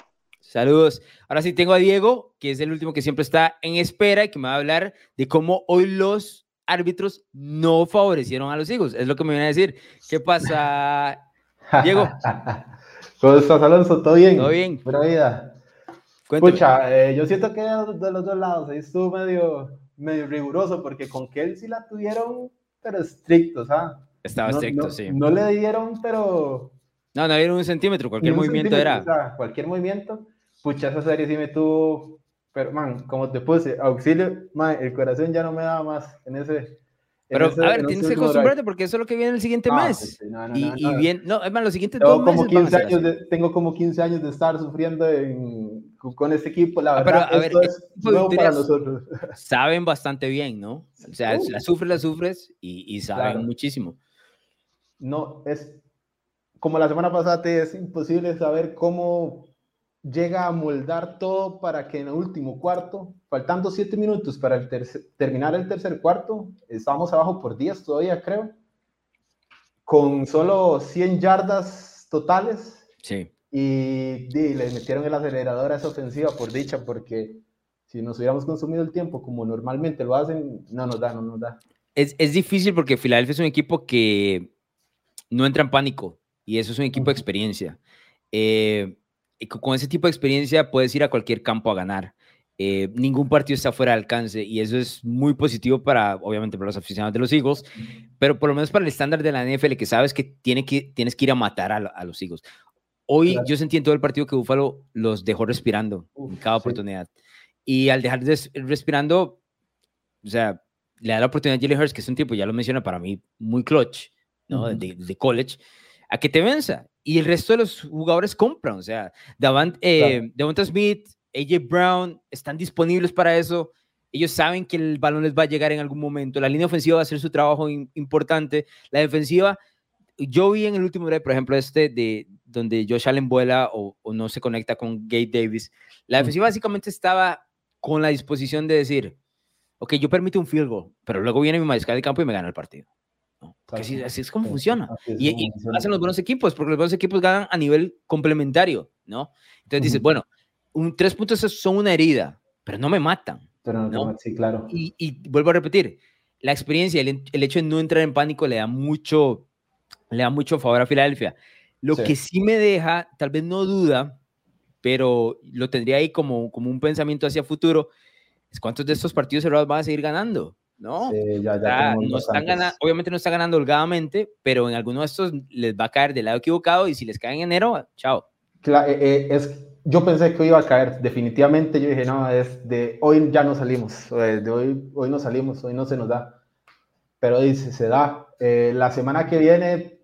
Saludos. Ahora sí tengo a Diego, que es el último que siempre está en espera y que me va a hablar de cómo hoy los árbitros no favorecieron a los hijos. Es lo que me viene a decir. ¿Qué pasa, Diego? ¿Cómo estás, Alonso? ¿Todo bien? Todo bien. Buena vida. Escucha, eh, yo siento que de los dos lados ahí estuvo medio, medio riguroso porque con Kelsey la tuvieron, pero estrictos, ¿ah? Estaba estricto, sí. No le dieron, pero... No, no dieron un centímetro, cualquier movimiento era. O sea, cualquier movimiento pucha, esa serie sí me tuvo, pero man, como te puse, auxilio, man, el corazón ya no me daba más en ese. Pero, a ver, tienes que acostumbrarte porque eso es lo que viene el siguiente mes. y, bien, no, es más, los siguientes tengo dos como 15 años de, Tengo como 15 años de estar sufriendo con este equipo, la ah, verdad, esto es nuevo para nosotros. Saben bastante bien, ¿no? O sea, la sufres, la sufres y, saben muchísimo. No, es como la semana pasada te es imposible saber cómo llega a moldar todo para que en el último cuarto, faltando siete minutos para el terminar el tercer cuarto, estábamos abajo por 10 todavía, creo, con solo 100 yardas totales. Sí. Y, y le metieron el acelerador a esa ofensiva por dicha, porque si nos hubiéramos consumido el tiempo como normalmente lo hacen, no nos da, no nos da. Es, es difícil porque Filadelfia es un equipo que no entra en pánico y eso es un equipo de experiencia. Eh, con ese tipo de experiencia puedes ir a cualquier campo a ganar. Eh, ningún partido está fuera de alcance y eso es muy positivo para, obviamente, para los aficionados de los Eagles, pero por lo menos para el estándar de la NFL que sabes que, tiene que tienes que ir a matar a, a los Eagles. Hoy yo sentí en todo el partido que Buffalo los dejó respirando en cada oportunidad. Y al dejar de respirando, o sea, le da la oportunidad a Jalen Hurts, que es un tipo, ya lo menciona, para mí muy clutch, ¿no? de, college, a que te venza. Y el resto de los jugadores compran, o sea, Davant, eh, Devonta Smith, AJ Brown, están disponibles para eso. Ellos saben que el balón les va a llegar en algún momento. La línea ofensiva va a hacer su trabajo importante. La defensiva, yo vi en el último drive, por ejemplo, este de donde Josh Allen vuela o, o no se conecta con Gabe Davis. La defensiva básicamente estaba con la disposición de decir, ok, yo permito un field goal, pero luego viene mi mariscal de campo y me gana el partido. Así, es como funciona. y, hacen los buenos equipos, porque los buenos equipos ganan a nivel complementario, ¿no? Entonces dices, bueno, un, tres puntos son una herida, pero no me matan. Pero no, Sí, claro. Y, vuelvo a repetir, la experiencia, el, el, hecho de no entrar en pánico le da mucho, le da mucho favor a Filadelfia. Lo que sí me deja, tal vez no duda, pero lo tendría ahí como, como un pensamiento hacia futuro, es cuántos de estos partidos cerrados van a seguir ganando, ¿no? ya, ya no están ganando, obviamente no está ganando holgadamente, pero en alguno de estos les va a caer del lado equivocado y si les cae en enero, chao. Claro, eh, eh, es, yo pensé que iba a caer, definitivamente yo dije, no, es de hoy ya no salimos, de hoy, hoy no salimos, hoy no se nos da, pero dice, se da. Eh, la semana que viene,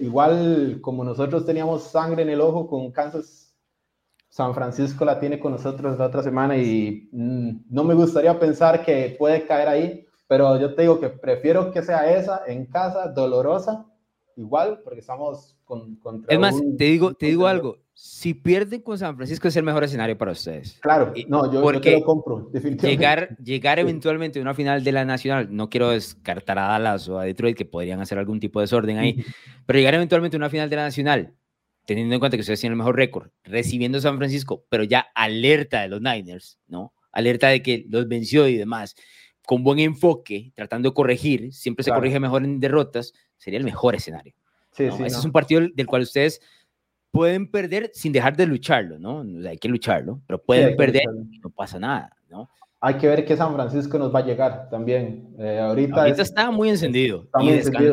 igual como nosotros teníamos sangre en el ojo con Kansas San Francisco la tiene con nosotros la otra semana y mm, no me gustaría pensar que puede caer ahí, pero yo te digo que prefiero que sea esa en casa, dolorosa, igual, porque estamos con, contra. Es más, te digo, te digo algo. Si pierden con San Francisco es el mejor escenario para ustedes. Claro, no, yo, porque lo compro, definitivamente. Llegar, llegar eventualmente a una final de la Nacional, no quiero descartar a Dallas o a Detroit que podrían hacer algún tipo de desorden ahí, pero llegar eventualmente a una final de la Nacional teniendo en cuenta que ustedes tienen el mejor récord, recibiendo San Francisco, pero ya alerta de los Niners, ¿no? Alerta de que los venció y demás, con buen enfoque, tratando de corregir, siempre se corrige mejor en derrotas, sería el mejor escenario. Sí, sí, Ese es un partido del cual ustedes pueden perder sin dejar de lucharlo, ¿no? hay que lucharlo, pero pueden perder y no pasa nada, ¿no? Hay que ver qué San Francisco nos va a llegar también. Eh, ahorita, ahorita está muy encendido,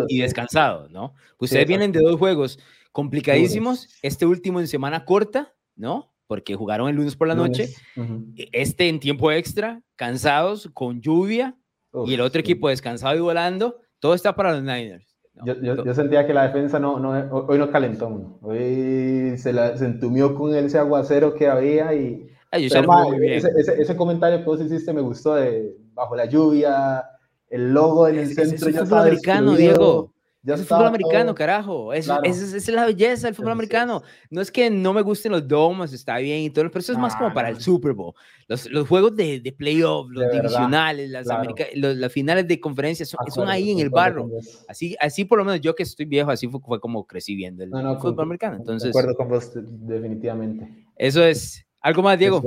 y, descansado, ¿no? Ustedes vienen de dos juegos complicadísimos. Este último en semana corta, ¿no? Porque jugaron el lunes por la noche. E, este en tiempo extra, cansados, con lluvia. y el otro equipo descansado y volando. Todo está para los Niners. Yo, sentía que la defensa no, no, hoy no calentó. Hoy se, la, se entumió con ese aguacero que había y... Ese, comentario que vos hiciste me gustó de bajo la lluvia, el logo en el centro. Es, ya americano, Diego es el fútbol americano, carajo. Esa es, la belleza del fútbol americano. No es que no me gusten los domas, está bien y todo, pero eso es más como para el Super Bowl. Los, los juegos de, de playoff, los divisionales, las, las, finales de conferencia son, son ahí en el barro. Así, así por lo menos yo que estoy viejo, así fue, fue como crecí viendo el fútbol americano. Entonces, de acuerdo con vos, definitivamente. Eso es. ¿Algo más, Diego?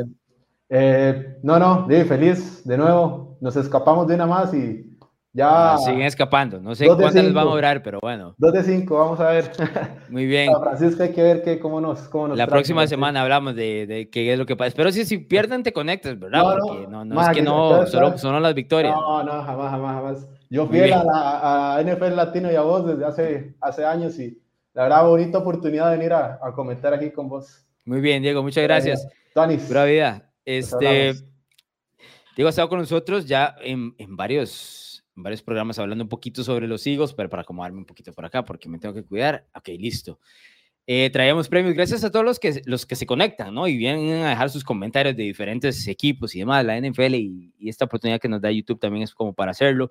Eh, no, no, feliz de nuevo. Nos escapamos de una más y ya. siguen escapando. No sé cuántas les vamos a durar, pero bueno. Dos de cinco, vamos a ver. Muy bien. Francisco, hay que ver que, cómo nos. Cómo nos la próxima semana hablamos de, de, qué es lo que pasa. Pero si, si pierden, te conectas, ¿verdad? No, Porque no, no, es que no, solo son las victorias. No, no, jamás, jamás, jamás. Yo fui a, a, NFL Latino y a vos desde hace, hace años y la verdad, bonita oportunidad de venir a, a comentar aquí con vos. Muy bien, Diego, muchas gracias. Tony. Pura vida. Este, Diego ha estado con nosotros ya en, en varios varios programas hablando un poquito sobre los higos, pero para acomodarme un poquito por acá, porque me tengo que cuidar. Ok, listo. Eh, traemos premios. Gracias a todos los que, los que se conectan, ¿no? Y vienen a dejar sus comentarios de diferentes equipos y demás, la NFL y, esta oportunidad que nos da YouTube también es como para hacerlo.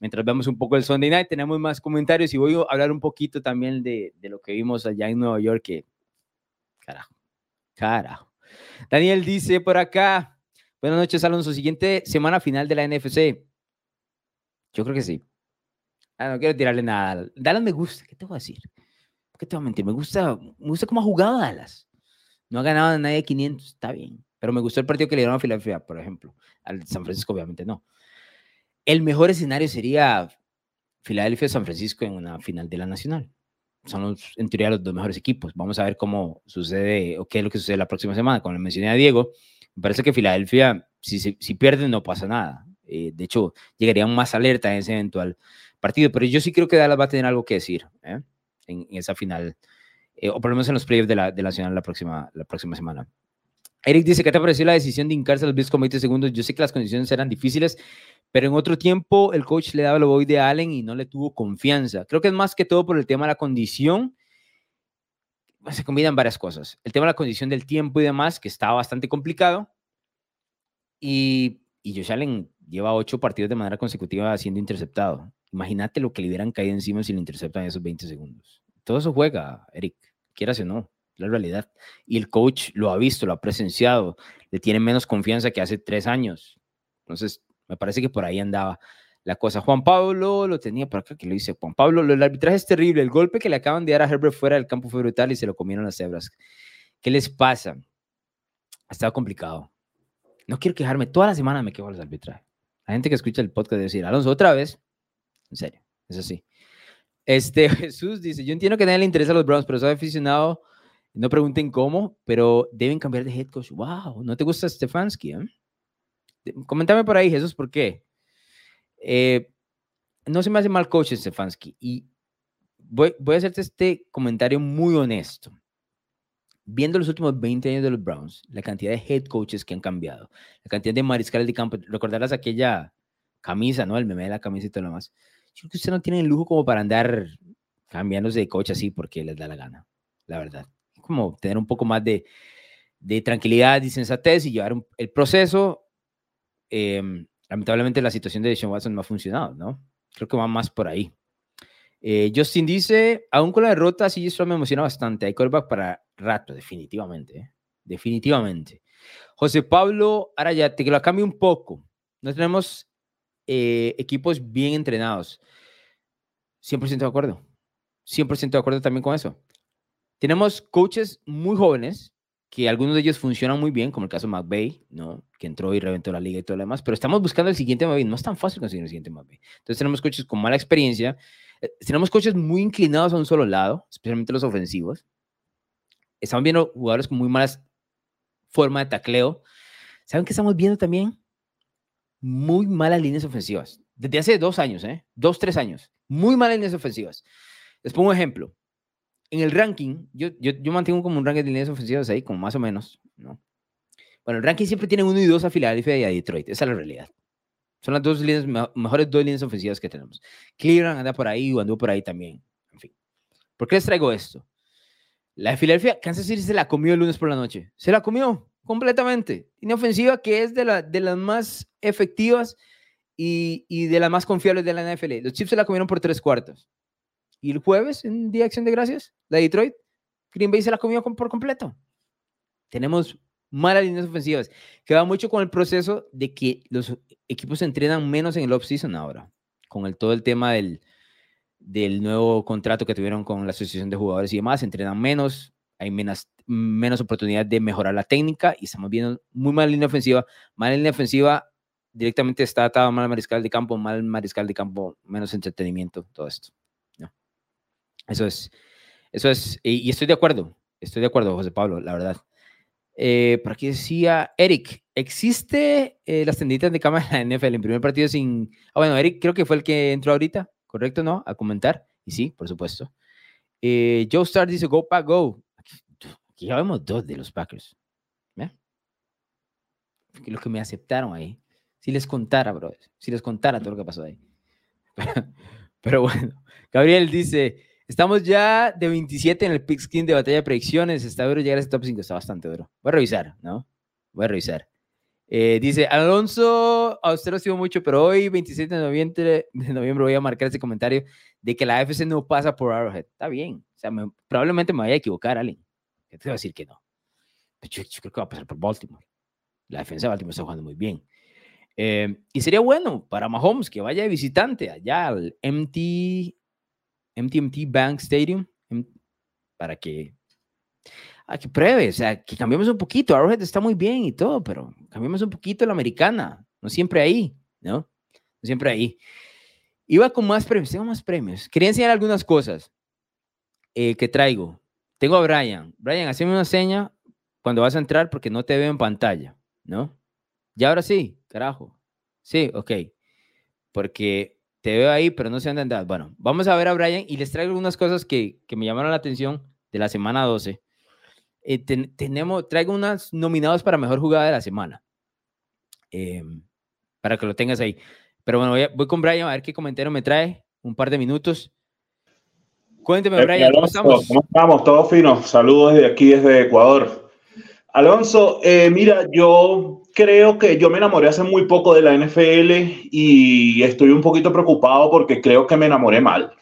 Mientras vemos un poco el Sunday Night, tenemos más comentarios y voy a hablar un poquito también de, lo que vimos allá en Nueva York, que carajo, carajo. Daniel dice por acá, buenas noches, Alonso, siguiente semana final de la NFC. Yo creo que sí. Ah, no quiero tirarle nada. Dale me gusta, ¿qué te voy a decir? qué te voy a mentir? Me gusta, me gusta cómo ha jugado Dallas. No ha ganado a nadie 500, está bien. Pero me gustó el partido que le dieron a Filadelfia, por ejemplo. Al San Francisco, obviamente no. El mejor escenario sería Filadelfia-San Francisco en una final de la Nacional. Son los, en teoría los dos mejores equipos. Vamos a ver cómo sucede o qué es lo que sucede la próxima semana. Como le mencioné a Diego, me parece que Filadelfia, si, si pierden, no pasa nada. Eh, de hecho, llegarían más alerta en ese eventual partido. Pero yo sí creo que Dallas va a tener algo que decir ¿eh? en, esa final, eh, o por lo menos en los playoffs de la, de la Nacional la próxima, la próxima semana. Eric dice, ¿qué te pareció la decisión de hincarse a los Bills con 20 segundos? Yo sé que las condiciones eran difíciles, pero en otro tiempo el coach le daba el voy de Allen y no le tuvo confianza. Creo que es más que todo por el tema de la condición. Se combinan varias cosas. El tema de la condición del tiempo y demás, que estaba bastante complicado. Y, y Josh Allen lleva ocho partidos de manera consecutiva siendo interceptado. Imagínate lo que le hubieran caído encima si le interceptan esos 20 segundos. Todo eso juega, Eric, quieras o no la realidad. Y el coach lo ha visto, lo ha presenciado, le tiene menos confianza que hace tres años. Entonces, me parece que por ahí andaba la cosa. Juan Pablo lo tenía por acá, que lo dice Juan Pablo, el arbitraje es terrible, el golpe que le acaban de dar a Herbert fuera del campo fue brutal y se lo comieron las cebras. ¿Qué les pasa? Ha complicado. No quiero quejarme, toda la semana me quejo los arbitrajes. La gente que escucha el podcast debe decir, Alonso, otra vez. En serio, es así. Este Jesús dice, yo entiendo que nadie le interesa a los Browns, pero soy aficionado no pregunten cómo, pero deben cambiar de head coach. ¡Wow! ¿No te gusta Stefanski? Eh? Coméntame por ahí, Jesús, ¿por qué? Eh, no se me hace mal coach Stefanski. Y voy, voy a hacerte este comentario muy honesto. Viendo los últimos 20 años de los Browns, la cantidad de head coaches que han cambiado, la cantidad de mariscales de campo, recordarás aquella camisa, ¿no? El meme de la camisa y todo lo demás. Yo creo que usted no tiene el lujo como para andar cambiándose de coach así porque les da la gana, la verdad como tener un poco más de, de tranquilidad y sensatez y llevar el proceso. Em, lamentablemente la situación de Sean Watson no ha funcionado, ¿no? Creo que va más por ahí. Eh, Justin dice, aún con la derrota, sí, eso me emociona bastante. Hay quarterback para rato, definitivamente. ¿eh? Definitivamente. José Pablo Arayate, que lo cambie un poco. No tenemos eh, equipos bien entrenados. 100% de acuerdo. 100% de acuerdo también con eso. Tenemos coaches muy jóvenes, que algunos de ellos funcionan muy bien, como el caso de McVay, ¿no? que entró y reventó la liga y todo lo demás, pero estamos buscando el siguiente McVay. No es tan fácil conseguir el siguiente McVay. Entonces tenemos coaches con mala experiencia, eh, tenemos coaches muy inclinados a un solo lado, especialmente los ofensivos. Estamos viendo jugadores con muy malas forma de tacleo. ¿Saben qué estamos viendo también? Muy malas líneas ofensivas. Desde hace dos años, ¿eh? Dos, tres años. Muy malas líneas ofensivas. Les pongo un ejemplo en el ranking, yo, yo, yo, mantengo como un ranking de líneas ofensivas ahí, como más o menos, ¿no? Bueno, el ranking siempre tiene uno y dos a Filadelfia y a Detroit, esa es la realidad. Son las dos líneas, mejores dos líneas ofensivas que tenemos. Cleveland anda por ahí o andó por ahí también. En fin. ¿Por qué les traigo esto? La de Filadelfia, Kansas City se la comió el lunes por la noche. Se la comió completamente. Línea ofensiva que es de, la, de las más efectivas y, de las más confiables de la NFL. Los Chiefs se la comieron por tres cuartos. Y el jueves, en Día de Acción de Gracias, la Detroit, Green Bay se la comió por completo. Tenemos malas líneas ofensivas, que va mucho con el proceso de que los equipos entrenan menos en el off-season ahora, con el, todo el tema del, del nuevo contrato que tuvieron con la Asociación de Jugadores y demás, entrenan menos, hay menos, menos oportunidad de mejorar la técnica y estamos viendo muy mala línea ofensiva. Mala línea ofensiva directamente está atado mal mariscal de campo, mal mariscal de campo, menos entretenimiento, todo esto. Eso es, eso es, y, estoy de acuerdo, estoy de acuerdo, José Pablo, la verdad. Eh, por aquí decía Eric, ¿existe eh, las tenditas de cámara en la NFL en primer partido sin... Ah, bueno, Eric creo que fue el que entró ahorita, ¿correcto, no? A comentar. Y sí, por supuesto. Eh, Joe Star dice, go pack, go. Aquí, ya vemos dos de los Packers. ¿eh? Los que me aceptaron ahí. Si les contara, bro. Si les contara todo lo que pasó ahí. Pero bueno, Gabriel dice, Estamos ya de 27 en el pickskin de batalla de predicciones. Está duro llegar a ese top 5. Está bastante duro. Voy a revisar, ¿no? Voy a revisar. Eh, dice, Alonso, a usted lo sigo mucho, pero hoy, 27 de noviembre, de noviembre, voy a marcar ese comentario de que la AFC no pasa por Arrowhead. Está bien. O sea, probablemente me vaya a equivocar, Allen. te voy a decir que no. Yo, yo, creo que va a pasar por Baltimore. La defensa de Baltimore está jugando muy bien. Eh, y sería bueno para Mahomes que vaya de visitante allá al MT MTMT Bank Stadium, para que, a que pruebe, o sea, que cambiemos un poquito. Arrowhead está muy bien y todo, pero cambiemos un poquito la americana, no siempre ahí, ¿no? No siempre ahí. Iba con más premios, tengo más premios. Quería enseñar algunas cosas eh, que traigo. Tengo a Brian. Brian, hazme una seña cuando vas a entrar porque no te veo en pantalla, ¿no? Y ahora sí, carajo. Sí, ok. Porque te veo ahí, pero no sé dónde andas. Bueno, vamos a ver a Brian y les traigo algunas cosas que, que me llamaron la atención de la semana 12. Eh, tenemos, traigo unas nominados para mejor jugada de la semana. Em, para que lo tengas ahí. Pero bueno, voy, con Brian a ver qué comentario me trae. Un par de minutos. Cuénteme, eh, Brian, ¿cómo estamos? ¿Cómo estamos? Todo fino. Saludos desde aquí, desde Ecuador. Alonso, eh, mira, yo creo que yo me enamoré hace muy poco de la NFL y estoy un poquito preocupado porque creo que me enamoré mal.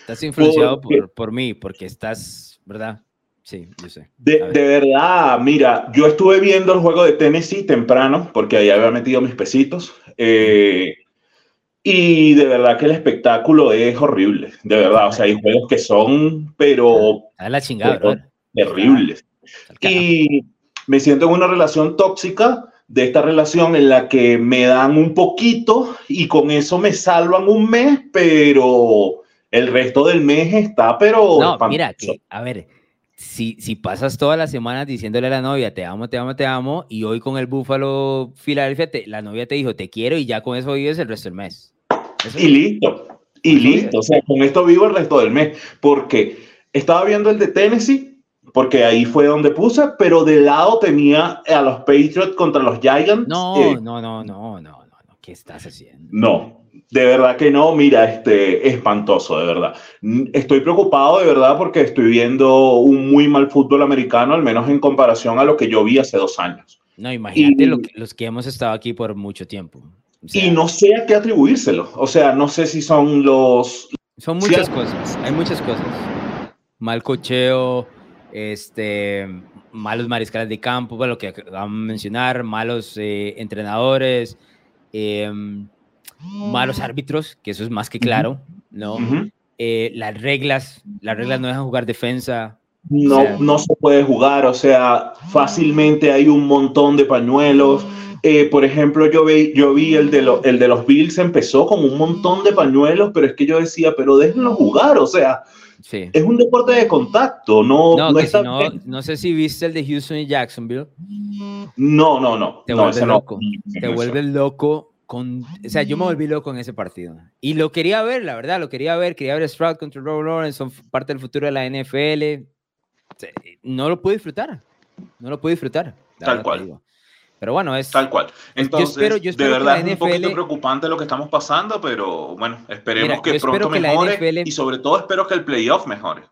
Estás influenciado por, por mí, porque estás, ¿verdad? Sí, yo sé. De, de, verdad, mira, yo estuve viendo el juego de Tennessee temprano, porque ahí había metido mis pesitos. Eh, y de verdad que el espectáculo es horrible, de verdad. O sea, hay juegos que son, pero. A la chingada, Terribles. Y me siento en una relación tóxica de esta relación en la que me dan un poquito y con eso me salvan un mes, pero el resto del mes está, pero. No, mira, que, a ver, si, si pasas todas las semanas diciéndole a la novia, te amo, te amo, te amo, y hoy con el Búfalo Filadelfia, la novia te dijo, te quiero, y ya con eso vives el resto del mes. y listo, y listo. O sea, con esto vivo el resto del mes, porque estaba viendo el de Tennessee, porque ahí fue donde puse, pero de lado tenía a los Patriots contra los Giants. No, eh, no, no, no, no, no, ¿qué estás haciendo? No, de verdad que no, mira, este, espantoso, de verdad. Estoy preocupado de verdad porque estoy viendo un muy mal fútbol americano, al menos en comparación a lo que yo vi hace dos años. No, imagínate los que hemos estado aquí por mucho tiempo. y no sé a qué atribuírselo. O sea, no sé si son los... Son muchas cosas, hay muchas cosas. Mal cocheo, este, malos mariscales de campo, bueno, lo que vamos a mencionar, malos eh, entrenadores. Eh, malos árbitros, que eso es más que claro, ¿no? Eh, las reglas, las reglas no dejan jugar defensa. No, no se puede jugar, o sea, fácilmente hay un montón de pañuelos. Eh, por ejemplo, yo vi, yo vi el, de el de los Bills, empezó con un montón de pañuelos, pero es que yo decía, pero déjenlo jugar, o sea, es un deporte de contacto, no, no, no, no, sé si viste el de Houston y Jacksonville. No, no, no. Te vuelve loco. te vuelve loco o sea, yo me volví loco en ese partido. Y lo quería ver, la verdad, lo quería ver. Quería ver Stroud contra Robert Lawrence, son parte del futuro de la NFL. No lo pude disfrutar. No lo pude disfrutar. Tal cual. Pero bueno, es. Tal cual. Entonces, yo espero, yo espero de verdad es un poquito preocupante lo que estamos pasando, pero bueno, esperemos que pronto mejore. Y sobre todo espero que el playoff mejore.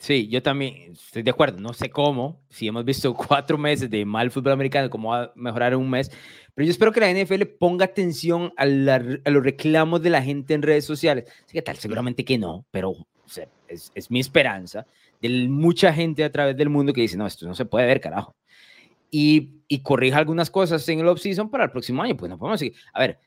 Sí, yo también estoy de acuerdo. No sé cómo, si hemos visto cuatro meses de mal fútbol americano, cómo va a mejorar en un mes. Pero yo espero que la NFL ponga atención a, los reclamos de la gente en redes sociales. ¿Qué tal? Seguramente que no, pero es, mi esperanza de mucha gente a través del mundo que dice, no, esto no se puede ver, carajo. Y, corrija algunas cosas en el off-season para el próximo año. Pues no podemos seguir. A ver,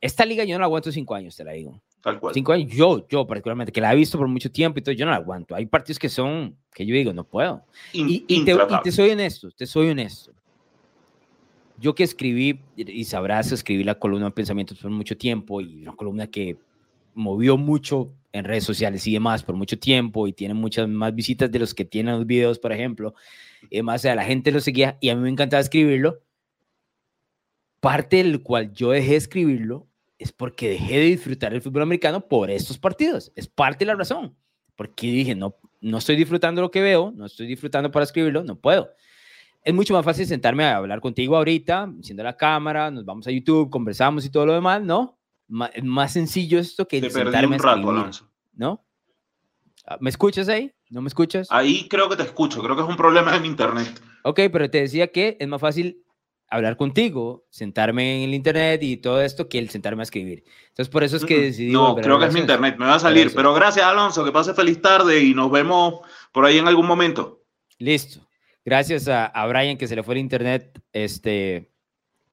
esta liga yo no la aguanto cinco años, te la digo. Tal cual. Cinco años, yo, yo particularmente, que la he visto por mucho tiempo y todo, yo no la aguanto. Hay partidos que son, que yo digo, no puedo. y, te, y, te, soy honesto, te soy honesto yo que escribí, y sabrás, escribí la columna pensamientos por mucho tiempo y una columna que movió mucho en redes sociales y demás por mucho tiempo y tiene muchas más visitas de los que tienen los videos, por ejemplo. Y además, a la gente lo seguía y a mí me encantaba escribirlo. Parte del cual yo dejé de escribirlo es porque dejé de disfrutar el fútbol americano por estos partidos. Es parte de la razón. Porque dije, no, no estoy disfrutando lo que veo, no estoy disfrutando para escribirlo, no puedo es mucho más fácil sentarme a hablar contigo ahorita, enciendo la cámara, nos vamos a YouTube, conversamos y todo lo demás, ¿no? es más sencillo esto que Te sentarme un rato, Alonso. ¿no? Ah, ¿Me escuchas ahí? ¿No me escuchas? Ahí creo que te escucho, creo que es un problema en internet. Ok, pero te decía que es más fácil hablar contigo, sentarme en el internet y todo esto que el sentarme a escribir. Entonces, por eso es que decidí. No, creo que es mi internet, me va a salir. Pero gracias, Alonso, que pase feliz tarde y nos vemos por ahí en algún momento. Listo. Gracias a, Brian que se le fue el internet. Este,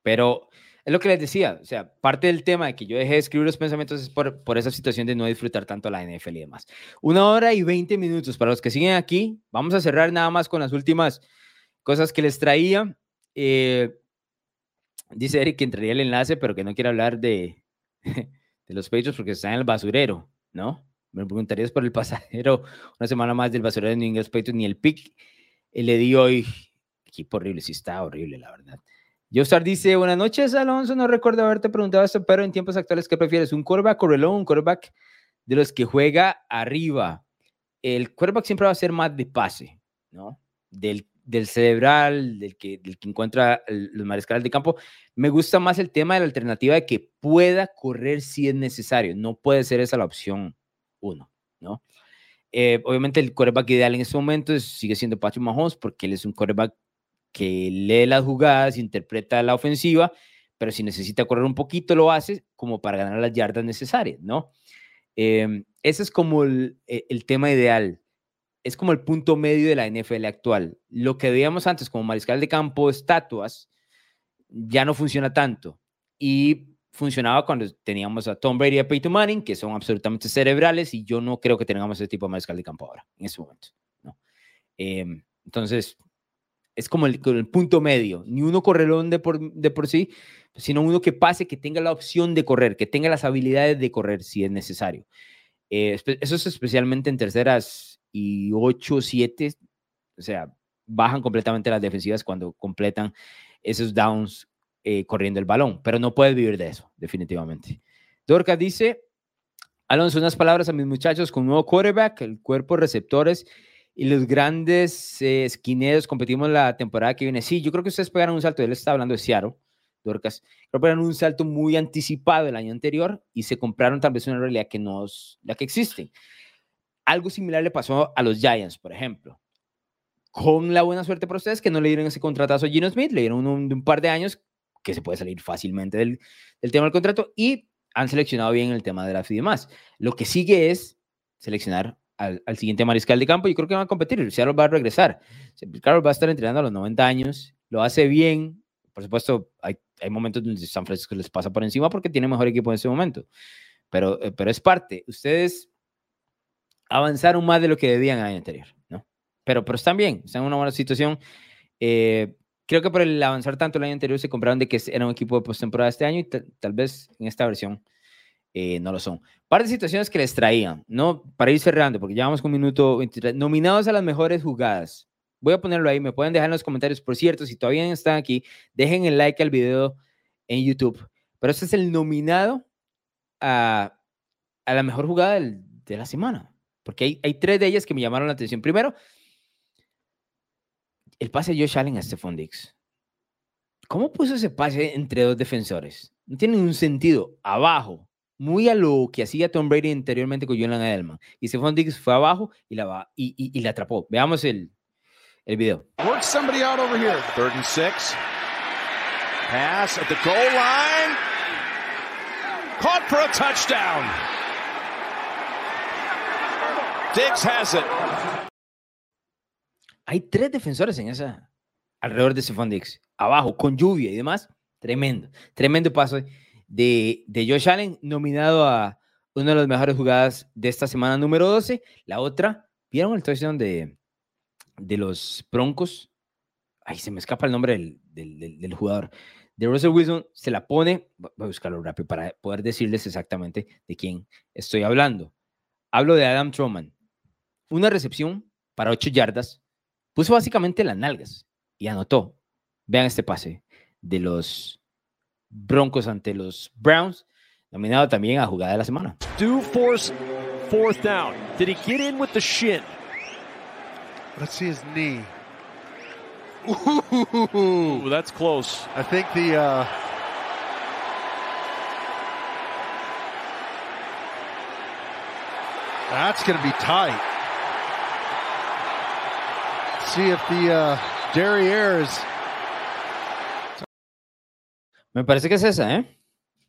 pero Es lo que les decía, o sea, parte del tema de que yo dejé de escribir los pensamientos es por, por esa situación de no disfrutar tanto la NFL y demás. Una hora y 20 minutos. Para los que siguen aquí, vamos a cerrar nada más con las últimas cosas que les traía. Eh, dice Eric que entraría el enlace, pero que no quiere hablar de, de los pechos porque está en el basurero, ¿no? Me preguntarías por el pasajero una semana más del basurero de New England Patriots, ni el pick le di hoy. Equipo horrible, sí está horrible, la verdad. Jostar dice, buenas noches, Alonso, no recuerdo haberte preguntado esto, pero en tiempos actuales, ¿qué prefieres? ¿Un quarterback o? Un quarterback de los que juega arriba. El quarterback siempre va a ser más de pase, ¿no? Del, del cerebral, del que, encuentra los mariscales de campo. Me gusta más el tema de la alternativa de que pueda correr si es necesario. No puede ser esa la opción uno, ¿no? Eh, obviamente el quarterback ideal en este momento sigue siendo Patrick Mahomes porque él es un quarterback que lee las jugadas, interpreta la ofensiva, pero si necesita correr un poquito lo hace como para ganar las yardas necesarias, ¿no? Em, ese es como el, e, el, tema ideal, es como el punto medio de la NFL actual. Lo que veíamos antes como mariscal de campo, estatuas, ya no funciona tanto. Y funcionaba cuando teníamos a Tom Brady y a Peyton Manning, que son absolutamente cerebrales, y yo no creo que tengamos ese tipo de mariscal de campo ahora, en ese momento. ¿no? Em, entonces, es como el, el, punto medio, ni uno correlón de por, de por sí, sino uno que pase, que tenga la opción de correr, que tenga las habilidades de correr si es necesario. Eh, eso es especialmente en terceras y 8, 7, o sea, bajan completamente las defensivas cuando completan esos downs eh, corriendo el balón, pero no puedes vivir de eso, definitivamente. Dorca dice, Alonso, unas palabras a mis muchachos con un nuevo quarterback, el cuerpo receptores y los grandes eh, esquineros competimos la temporada que viene. Sí, yo creo que ustedes pegaron un salto. Él está hablando de Seattle, Dorcas. Que pegaron un salto muy anticipado el año anterior y se compraron tal vez una realidad que no es la que existe. Algo similar le pasó a los Giants, por ejemplo. Con la buena suerte para ustedes que no le dieron ese contratazo a Gino Smith, le dieron un par de años que se puede salir fácilmente del, del tema del contrato y han seleccionado bien el tema de la y demás. Lo que sigue es seleccionar al, siguiente mariscal de campo, yo creo que va a competir. Seattle va a regresar. Carlos va a estar entrenando a los 90 años, lo hace bien. Por supuesto, hay, hay momentos donde San Francisco les pasa por encima porque tiene mejor equipo en ese momento. Pero, eh, pero es parte. Ustedes avanzaron más de lo que debían el año anterior, ¿no? Pero, pero están bien, están en una buena situación. Eh, creo que por el avanzar tanto el año anterior se compraron de que era un equipo de postemporada este año y tal vez en esta versión eh, no lo son. Par de situaciones que les traían, ¿no? Para ir cerrando, porque ya vamos con un minuto 23. Nominados a las mejores jugadas. Voy a ponerlo ahí, me pueden dejar en los comentarios. Por cierto, si todavía están aquí, dejen el like al video en YouTube. Pero este es el nominado a, a la mejor jugada del, de la semana. Porque hay, hay, tres de ellas que me llamaron la atención. Primero, el pase de Josh Allen a Stephon Dix. ¿Cómo puso ese pase entre dos defensores? No tiene ningún sentido. Abajo, muy a lo que hacía Tom Brady anteriormente con Julian Edelman. Y Stephon Diggs fue abajo y la, y, y, la atrapó. Veamos el, el video. Work somebody out over here. Third and six. Pass at the goal line. Caught for a touchdown. Diggs has it. Hay tres defensores en esa, alrededor de Stephon Diggs. Abajo, con lluvia y demás. Tremendo. Tremendo paso de, de Josh Allen, nominado a una de las mejores jugadas de esta semana número 12. La otra, ¿vieron el touchdown de, de los Broncos? Ay, se me escapa el nombre del, del, del, jugador. De Russell Wilson, se la pone, voy a buscarlo rápido para poder decirles exactamente de quién estoy hablando. Hablo de Adam Troman. Una recepción para 8 yardas, puso básicamente las nalgas y anotó. Vean este pase de los Broncos ante los Browns, nominado también a jugada de la semana. Do force fourth down. Did he get in with the shin? Let's see his knee. Ooh, that's close. I think the uh, that's going to be tight. See if the uh, Me parece que es esa, ¿eh?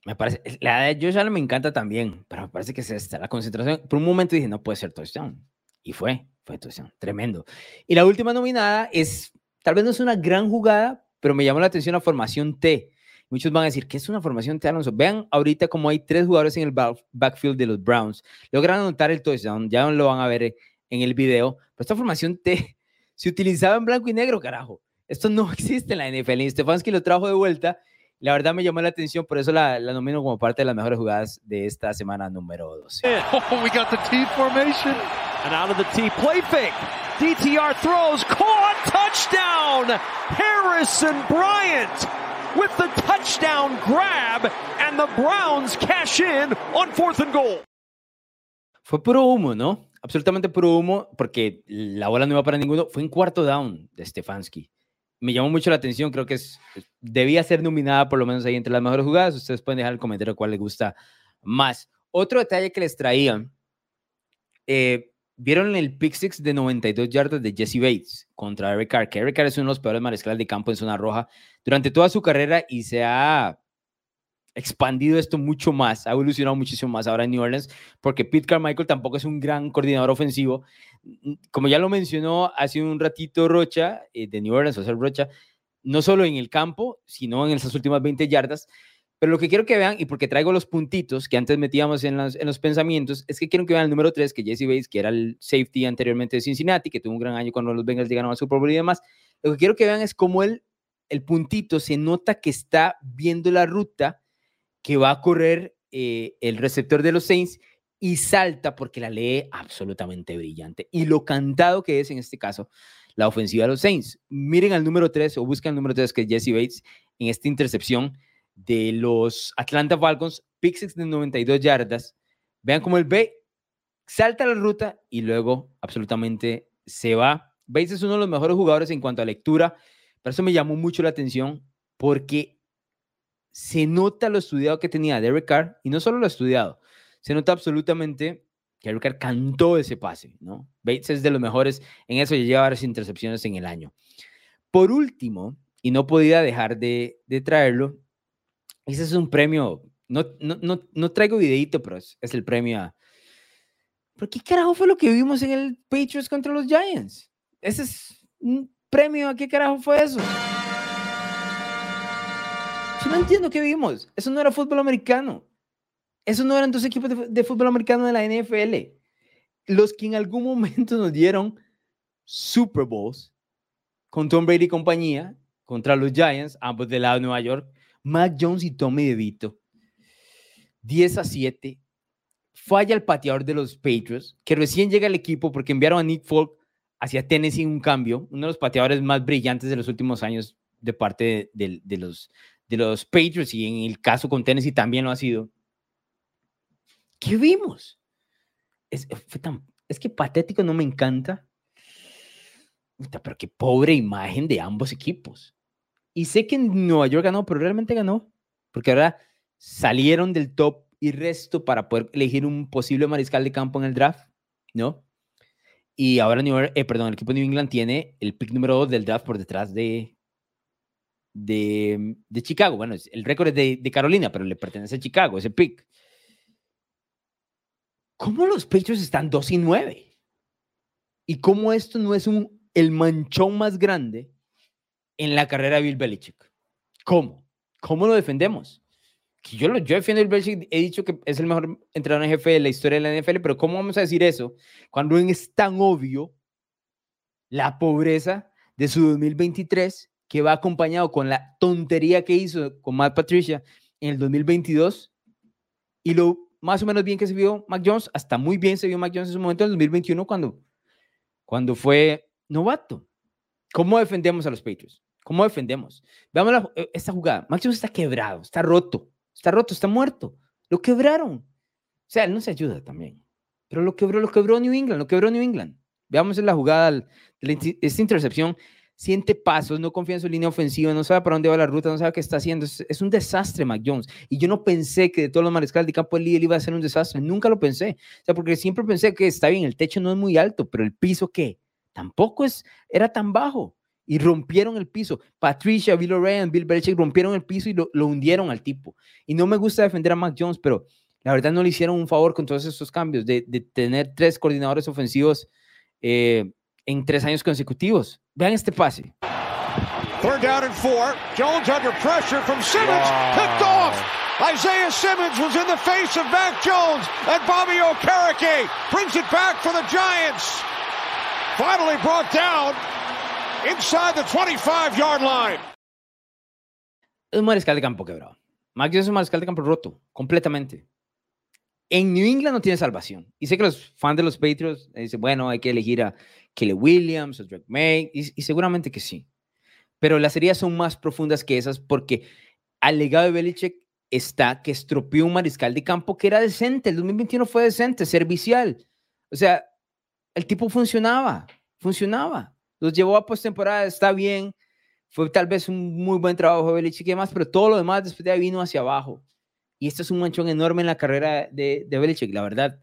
Me parece, la de Josh Allen me encanta también, pero me parece que es esta, la concentración. Por un momento dije, no puede ser touchdown. Y fue, fue touchdown, tremendo. Y la última nominada es, tal vez no es una gran jugada, pero me llamó la atención la formación T. Muchos van a decir que es una formación de Alonso. Vean ahorita como hay tres jugadores en el backfield de los Browns. Logran anotar el touchdown, ya lo van a ver en el video. Pero esta formación te, se utilizaba en blanco y negro, carajo. Esto no existe en la NFL. Y Stefanski lo trajo de vuelta. La verdad me llamó la atención, por eso la, la nomino como parte de las mejores jugadas de esta semana número 12. Oh, we got the T formation. And out of the T, play fake. DTR throws, caught, touchdown! Harrison Bryant with the touchdown grab, and the Browns cash in on fourth and goal. Fue puro humo, ¿no? Absolutamente puro humo, porque la bola no iba para ninguno. Fue en cuarto down de Stefanski. Me llamó mucho la atención, creo que es, debía ser nominada por lo menos ahí entre las mejores jugadas. Ustedes pueden dejar el comentario cuál les gusta más. Otro detalle que les traía, eh, ¿Vieron el pick six de 92 yardas de Jesse Bates contra Eric Carr? Que Eric Carr es uno de los peores mariscales de campo en zona roja durante toda su carrera y se ha expandido esto mucho más, ha evolucionado muchísimo más ahora en New Orleans, porque Pete Carmichael tampoco es un gran coordinador ofensivo. Como ya lo mencionó hace un ratito Rocha, eh, de New Orleans, o sea, Rocha, no solo en el campo, sino en esas últimas 20 yardas, pero lo que quiero que vean, y porque traigo los puntitos que antes metíamos en los, en los pensamientos, es que quiero que vean el número 3, que Jesse Bates, que era el safety anteriormente de Cincinnati, que tuvo un gran año cuando los Bengals llegaron a Super Bowl y demás. Lo que quiero que vean es cómo el, el puntito se nota que está viendo la ruta que va a correr eh, el receptor de los Saints y salta porque la lee absolutamente brillante. Y lo cantado que es en este caso la ofensiva de los Saints. Miren al número 3 o buscan el número 3 que es Jesse Bates en esta intercepción de los Atlanta Falcons, pick de 92 yardas. Vean cómo el B salta la ruta y luego absolutamente se va. Bates es uno de los mejores jugadores en cuanto a lectura, pero eso me llamó mucho la atención porque se nota lo estudiado que tenía Derek Carr y no solo lo estudiado, se nota absolutamente que Derek Carr cantó ese pase, ¿no? Bates es de los mejores en eso y lleva varias intercepciones en el año. Por último, y no podía dejar de, de traerlo, ese es un premio. No, no, no, no traigo videito, pero es, el premio a. ¿Por qué carajo fue lo que vimos en el Patriots contra los Giants? Ese es un premio. ¿A qué carajo fue eso? No entiendo qué vimos. Eso no era fútbol americano. Eso no eran dos equipos de, de fútbol americano de la NFL. Los que en algún momento nos dieron Super Bowls con Tom Brady y compañía contra los Giants, ambos del lado de Nueva York, Mac Jones y Tommy DeVito. 10 a 7. Falla el pateador de los Patriots, que recién llega al equipo porque enviaron a Nick Folk hacia Tennessee un cambio, uno de los pateadores más brillantes de los últimos años de parte de, los, de los Patriots y en el caso con Tennessee también lo ha sido. ¿Qué vimos? Es, es que patético no me encanta. Pero qué pobre imagen de ambos equipos. Y sé que Nueva York ganó, pero realmente ganó, porque ahora salieron del top y resto para poder elegir un posible mariscal de campo en el draft, ¿no? Y ahora New York, eh, el equipo de New England tiene el pick número 2 del draft por detrás de, de, de Chicago. Bueno, el récord es de, de, Carolina, pero le pertenece a Chicago, ese pick. ¿Cómo los Patriots están 2 y 9? ¿Y cómo esto no es un, el manchón más grande en la carrera de Bill Belichick. ¿Cómo? ¿Cómo lo defendemos? Que yo, lo, yo defiendo a Bill Belichick, he dicho que es el mejor entrenador en jefe de la historia de la NFL, pero ¿cómo vamos a decir eso cuando es tan obvio la pobreza de su 2023 que va acompañado con la tontería que hizo con Matt Patricia en el 2022 y lo más o menos bien que se vio Mac Jones, hasta muy bien se vio Mac Jones en su momento en el 2021 cuando, cuando fue novato. ¿Cómo defendemos a los Patriots? ¿Cómo defendemos? Veamos eh, esta jugada. Máximo está quebrado, está roto, está roto, está muerto. Lo quebraron. O sea, él no se ayuda también. Pero lo quebró, lo quebró New England, lo quebró New England. Veamos en la jugada, esta intercepción. Siente pasos, no confía en su línea ofensiva, no sabe para dónde va la ruta, no sabe qué está haciendo. Es, un desastre, Mac Jones. Y yo no pensé que de todos los mariscales de campo el líder iba a ser un desastre. Nunca lo pensé. O sea, porque siempre pensé que está bien, el techo no es muy alto, pero el piso, ¿qué? Tampoco es, era tan bajo y rompieron el piso. Patricia, Bill O'Reilly, Bill Belichick rompieron el piso y lo, hundieron al tipo. Y no me gusta defender a Mac Jones, pero la verdad no le hicieron un favor con todos estos cambios de, tener tres coordinadores ofensivos eh, en tres años consecutivos. Vean este pase. Third down and four. Jones under pressure from Simmons. Wow. Picked off. Isaiah Simmons was in the face of Mac Jones, and Bobby Okereke brings it back for the Giants. Finally brought down inside the 25-yard line. Es un mariscal de campo quebrado. Mac Jones es un mariscal de campo roto, completamente. En New England no tiene salvación. Y sé que los fans de los Patriots dicen, bueno, hay que elegir a Kelly Williams, o Drake May, y, seguramente que sí pero las heridas son más profundas que esas porque al legado de Belichick está que estropeó un mariscal de campo que era decente. El 2021 fue decente, servicial. O sea, el tipo funcionaba, funcionaba. Los llevó a postemporada, está bien. Fue tal vez un muy buen trabajo de Belichick y demás, pero todo lo demás después de ahí vino hacia abajo. Y este es un manchón enorme en la carrera de, de Belichick, la verdad.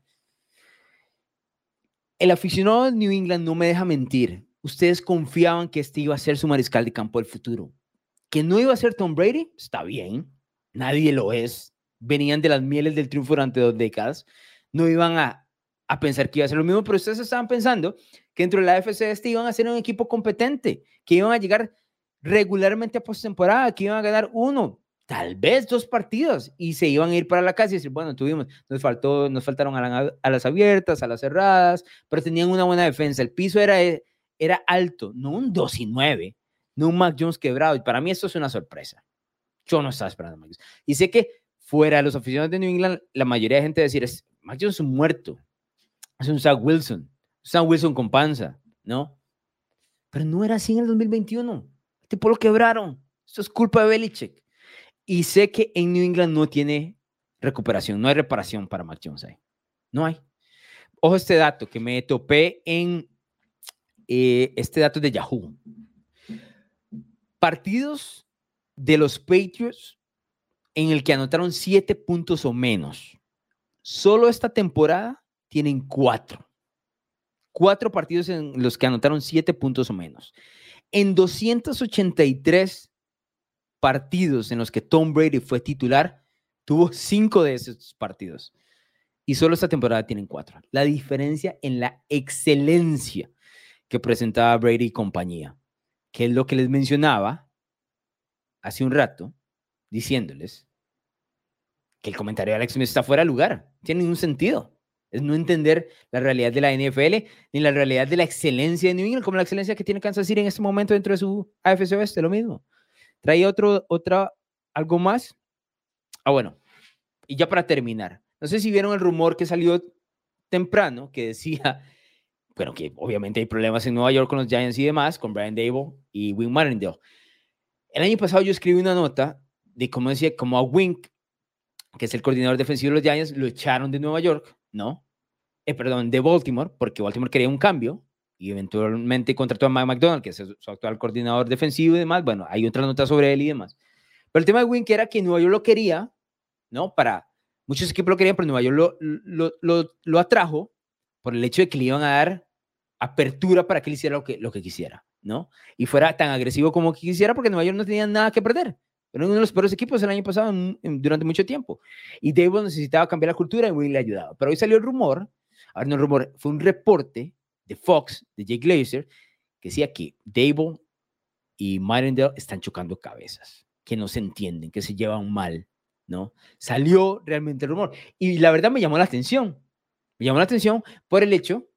El aficionado de New England no me deja mentir ustedes confiaban que este iba a ser su mariscal de campo del futuro. Que no iba a ser Tom Brady, está bien, nadie lo es. Venían de las mieles del triunfo durante dos décadas, no iban a, a pensar que iba a ser lo mismo, pero ustedes estaban pensando que dentro de la FC este iban a ser un equipo competente, que iban a llegar regularmente a postemporada, que iban a ganar uno, tal vez dos partidos y se iban a ir para la casa y decir, bueno, tuvimos, nos faltó, nos faltaron a, las abiertas, a las cerradas, pero tenían una buena defensa. El piso era eh, era alto, no un 2 y 9, no un Mac Jones quebrado. Y para mí esto es una sorpresa. Yo no estaba esperando a Mac Jones. Y sé que fuera de los aficionados de New England, la mayoría de gente decir es, Mac Jones es un muerto. Es un Zach Wilson. Zach Wilson con panza, ¿no? Pero no era así en el 2021. El tipo lo quebraron. Esto es culpa de Belichick. Y sé que en New England no tiene recuperación, no hay reparación para Mac Jones ahí. No hay. Ojo este dato que me topé en eh, este dato de Yahoo. Partidos de los Patriots en el que anotaron siete puntos o menos. Solo esta temporada tienen cuatro. Cuatro partidos en los que anotaron siete puntos o menos. En 283 partidos en los que Tom Brady fue titular, tuvo cinco de esos partidos. Y solo esta temporada tienen cuatro. La diferencia en la excelencia que presentaba Brady y compañía, que es lo que les mencionaba hace un rato, diciéndoles que el comentario de Alex Smith está fuera de lugar, tiene ningún sentido. Es no entender la realidad de la NFL ni la realidad de la excelencia de New England, como la excelencia que tiene Kansas City en este momento dentro de su AFC Oeste, lo mismo. Trae otro, otra, algo más. Ah, bueno, y ya para terminar, no sé si vieron el rumor que salió temprano que decía bueno, que obviamente hay problemas en Nueva York con los Giants y demás, con Brian Dable y Wink Martindale. El año pasado yo escribí una nota de cómo decía, como a Wink, que es el coordinador defensivo de los Giants, lo echaron de Nueva York, ¿no? Eh, perdón, de Baltimore, porque Baltimore quería un cambio y eventualmente contrató a Mike McDonald, que es su actual coordinador defensivo y demás. Bueno, hay otra nota sobre él y demás. Pero el tema de Wink era que Nueva York lo quería, ¿no? Para muchos equipos lo querían, pero Nueva York lo, lo, lo, lo atrajo por el hecho de que le iban a dar apertura para que él hiciera lo que, lo que quisiera, ¿no? Y fuera tan agresivo como quisiera porque Nueva York no tenía nada que perder. Era uno de los peores equipos el año pasado durante mucho tiempo. Y Dable necesitaba cambiar la cultura y Will le ayudaba. Pero hoy salió el rumor, ahora no el rumor, fue un reporte de Fox, de Jake Glazer, que decía que Dable y Marindale están chocando cabezas, que no se entienden, que se llevan mal, ¿no? Salió realmente el rumor. Y la verdad me llamó la atención, me llamó la atención por el hecho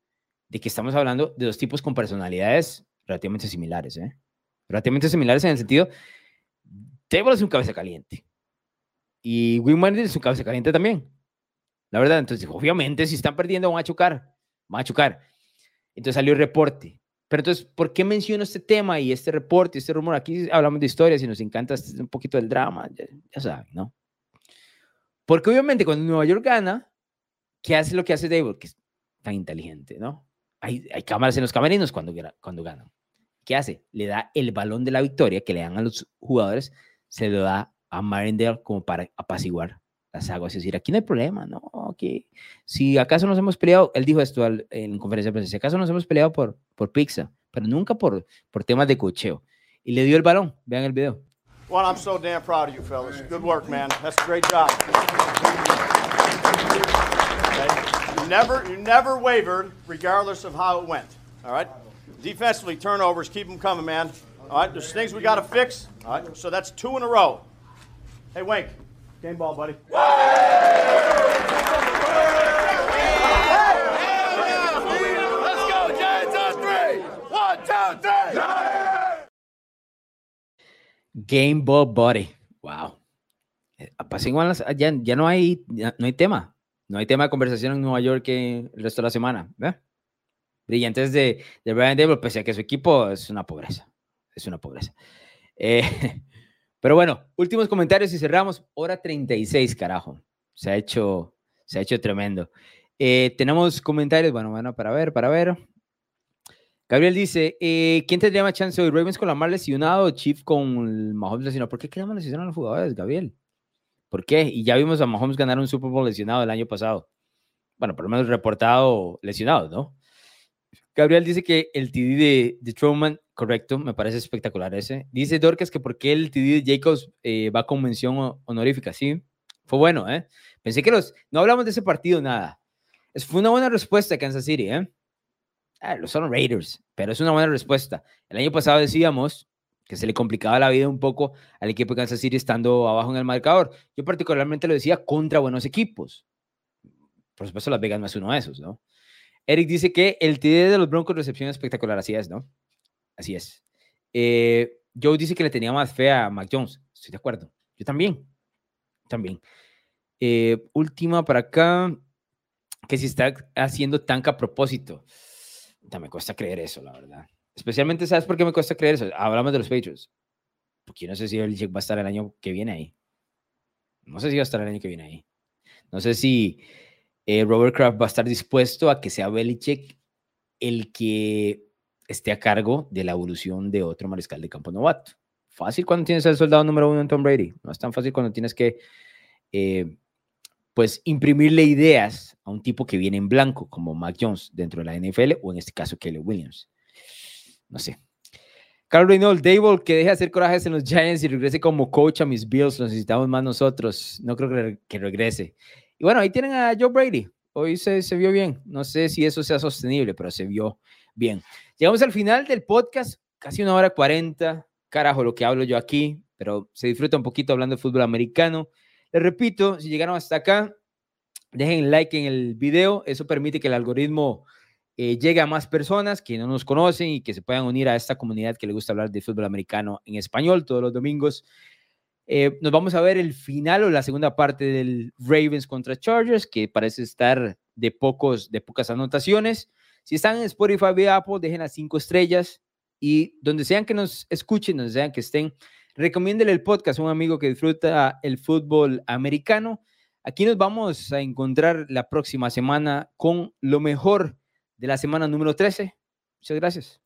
de que estamos hablando de dos tipos con personalidades relativamente similares, ¿eh? Relativamente similares en el sentido, Table es un cabeza caliente y Wim es un cabeza caliente también. La verdad, entonces, obviamente, si están perdiendo, van a chocar, van a chocar. Entonces salió el reporte. Pero entonces, ¿por qué menciono este tema y este reporte, este rumor? Aquí hablamos de historias y nos encanta este, un poquito del drama, ya, ya saben, ¿no? Porque obviamente cuando Nueva York gana, ¿qué hace lo que hace Dable? Que es tan inteligente, ¿no? Hay, hay cámaras en los camerinos cuando, cuando ganan. ¿Qué hace? Le da el balón de la victoria que le dan a los jugadores, se lo da a Marindale como para apaciguar las aguas y decir, aquí no hay problema, ¿no? Okay. Si acaso nos hemos peleado, él dijo esto en conferencia de prensa, si acaso nos hemos peleado por, por pizza, pero nunca por, por temas de cocheo. Y le dio el balón, vean el video. Well, I'm so damn proud of you, fellas. Good work, man. That's a great job. You never, you never wavered, regardless of how it went. All right. Defensively, turnovers, keep them coming, man. All right, there's things we got to fix. All right, so that's two in a row. Hey, Wink, game ball, buddy. Game Ball Buddy. Wow. Eh, ya, ya no hay ya no hay tema. No hay tema de conversación en Nueva York el resto de la semana. Brillantes de, de Brian Dable, pese a que su equipo es una pobreza. Es una pobreza. Eh, pero bueno, últimos comentarios y cerramos. Hora 36, carajo. Se ha hecho, se ha hecho tremendo. Eh, tenemos comentarios, bueno, bueno, para ver, para ver. Gabriel dice, eh, ¿quién tendría más chance hoy? ¿Ravens con Lamar lesionado o Chief con Mahomes lesionado? ¿Por qué queremos lesionar a los jugadores, Gabriel? ¿Por qué? Y ya vimos a Mahomes ganar un Super Bowl lesionado el año pasado. Bueno, por lo menos reportado lesionado, ¿no? Gabriel dice que el TD de, Truman, correcto, me parece espectacular ese. Dice Dorcas que por qué el TD de Jacobs eh, va con mención honorífica. Sí, fue bueno, ¿eh? Pensé que los... No hablamos de ese partido, nada. Es, fue una buena respuesta Kansas City, ¿eh? Ah, los son Raiders, pero es una buena respuesta. El año pasado decíamos que se le complicaba la vida un poco al equipo de Kansas City estando abajo en el marcador. Yo particularmente lo decía contra buenos equipos. Por supuesto, Las Vegas no es uno de esos, ¿no? Eric dice que el TD de los Broncos recepción espectacular, así es, ¿no? Así es. Eh, Joe dice que le tenía más fe a Mac Jones. Estoy de acuerdo. Yo también. También. Eh, última para acá. Que si está haciendo tanca a propósito me cuesta creer eso, la verdad. Especialmente, ¿sabes por qué me cuesta creer eso? Hablamos de los Patriots. Porque yo no sé si Belichick va a estar el año que viene ahí. No sé si va a estar el año que viene ahí. No sé si eh, Robert Kraft va a estar dispuesto a que sea Belichick el que esté a cargo de la evolución de otro mariscal de campo novato. Fácil cuando tienes el soldado número uno en Tom Brady. No es tan fácil cuando tienes que eh, pues imprimirle ideas a un tipo que viene en blanco, como Mac Jones dentro de la NFL, o en este caso Kelly Williams. No sé. Carl Reynolds, Dable, que deje de hacer corajes en los Giants y regrese como coach a mis Bills, necesitamos más nosotros. No creo que, regrese. Y bueno, ahí tienen a Joe Brady. Hoy se, se vio bien. No sé si eso sea sostenible, pero se vio bien. Llegamos al final del podcast, casi una hora cuarenta. Carajo, lo que hablo yo aquí, pero se disfruta un poquito hablando de fútbol americano. Les repito, si llegaron hasta acá, dejen like en el video. Eso permite que el algoritmo eh, llegue a más personas que no nos conocen y que se puedan unir a esta comunidad que le gusta hablar de fútbol americano en español todos los domingos. Eh, nos vamos a ver el final o la segunda parte del Ravens contra Chargers, que parece estar de, pocos, de pocas anotaciones. Si están en Spotify y Apple, dejen las cinco estrellas y donde sean que nos escuchen, donde sean que estén, recomiéndele el podcast a un amigo que disfruta el fútbol americano. Aquí nos vamos a encontrar la próxima semana con lo mejor de la semana número 13. Muchas gracias.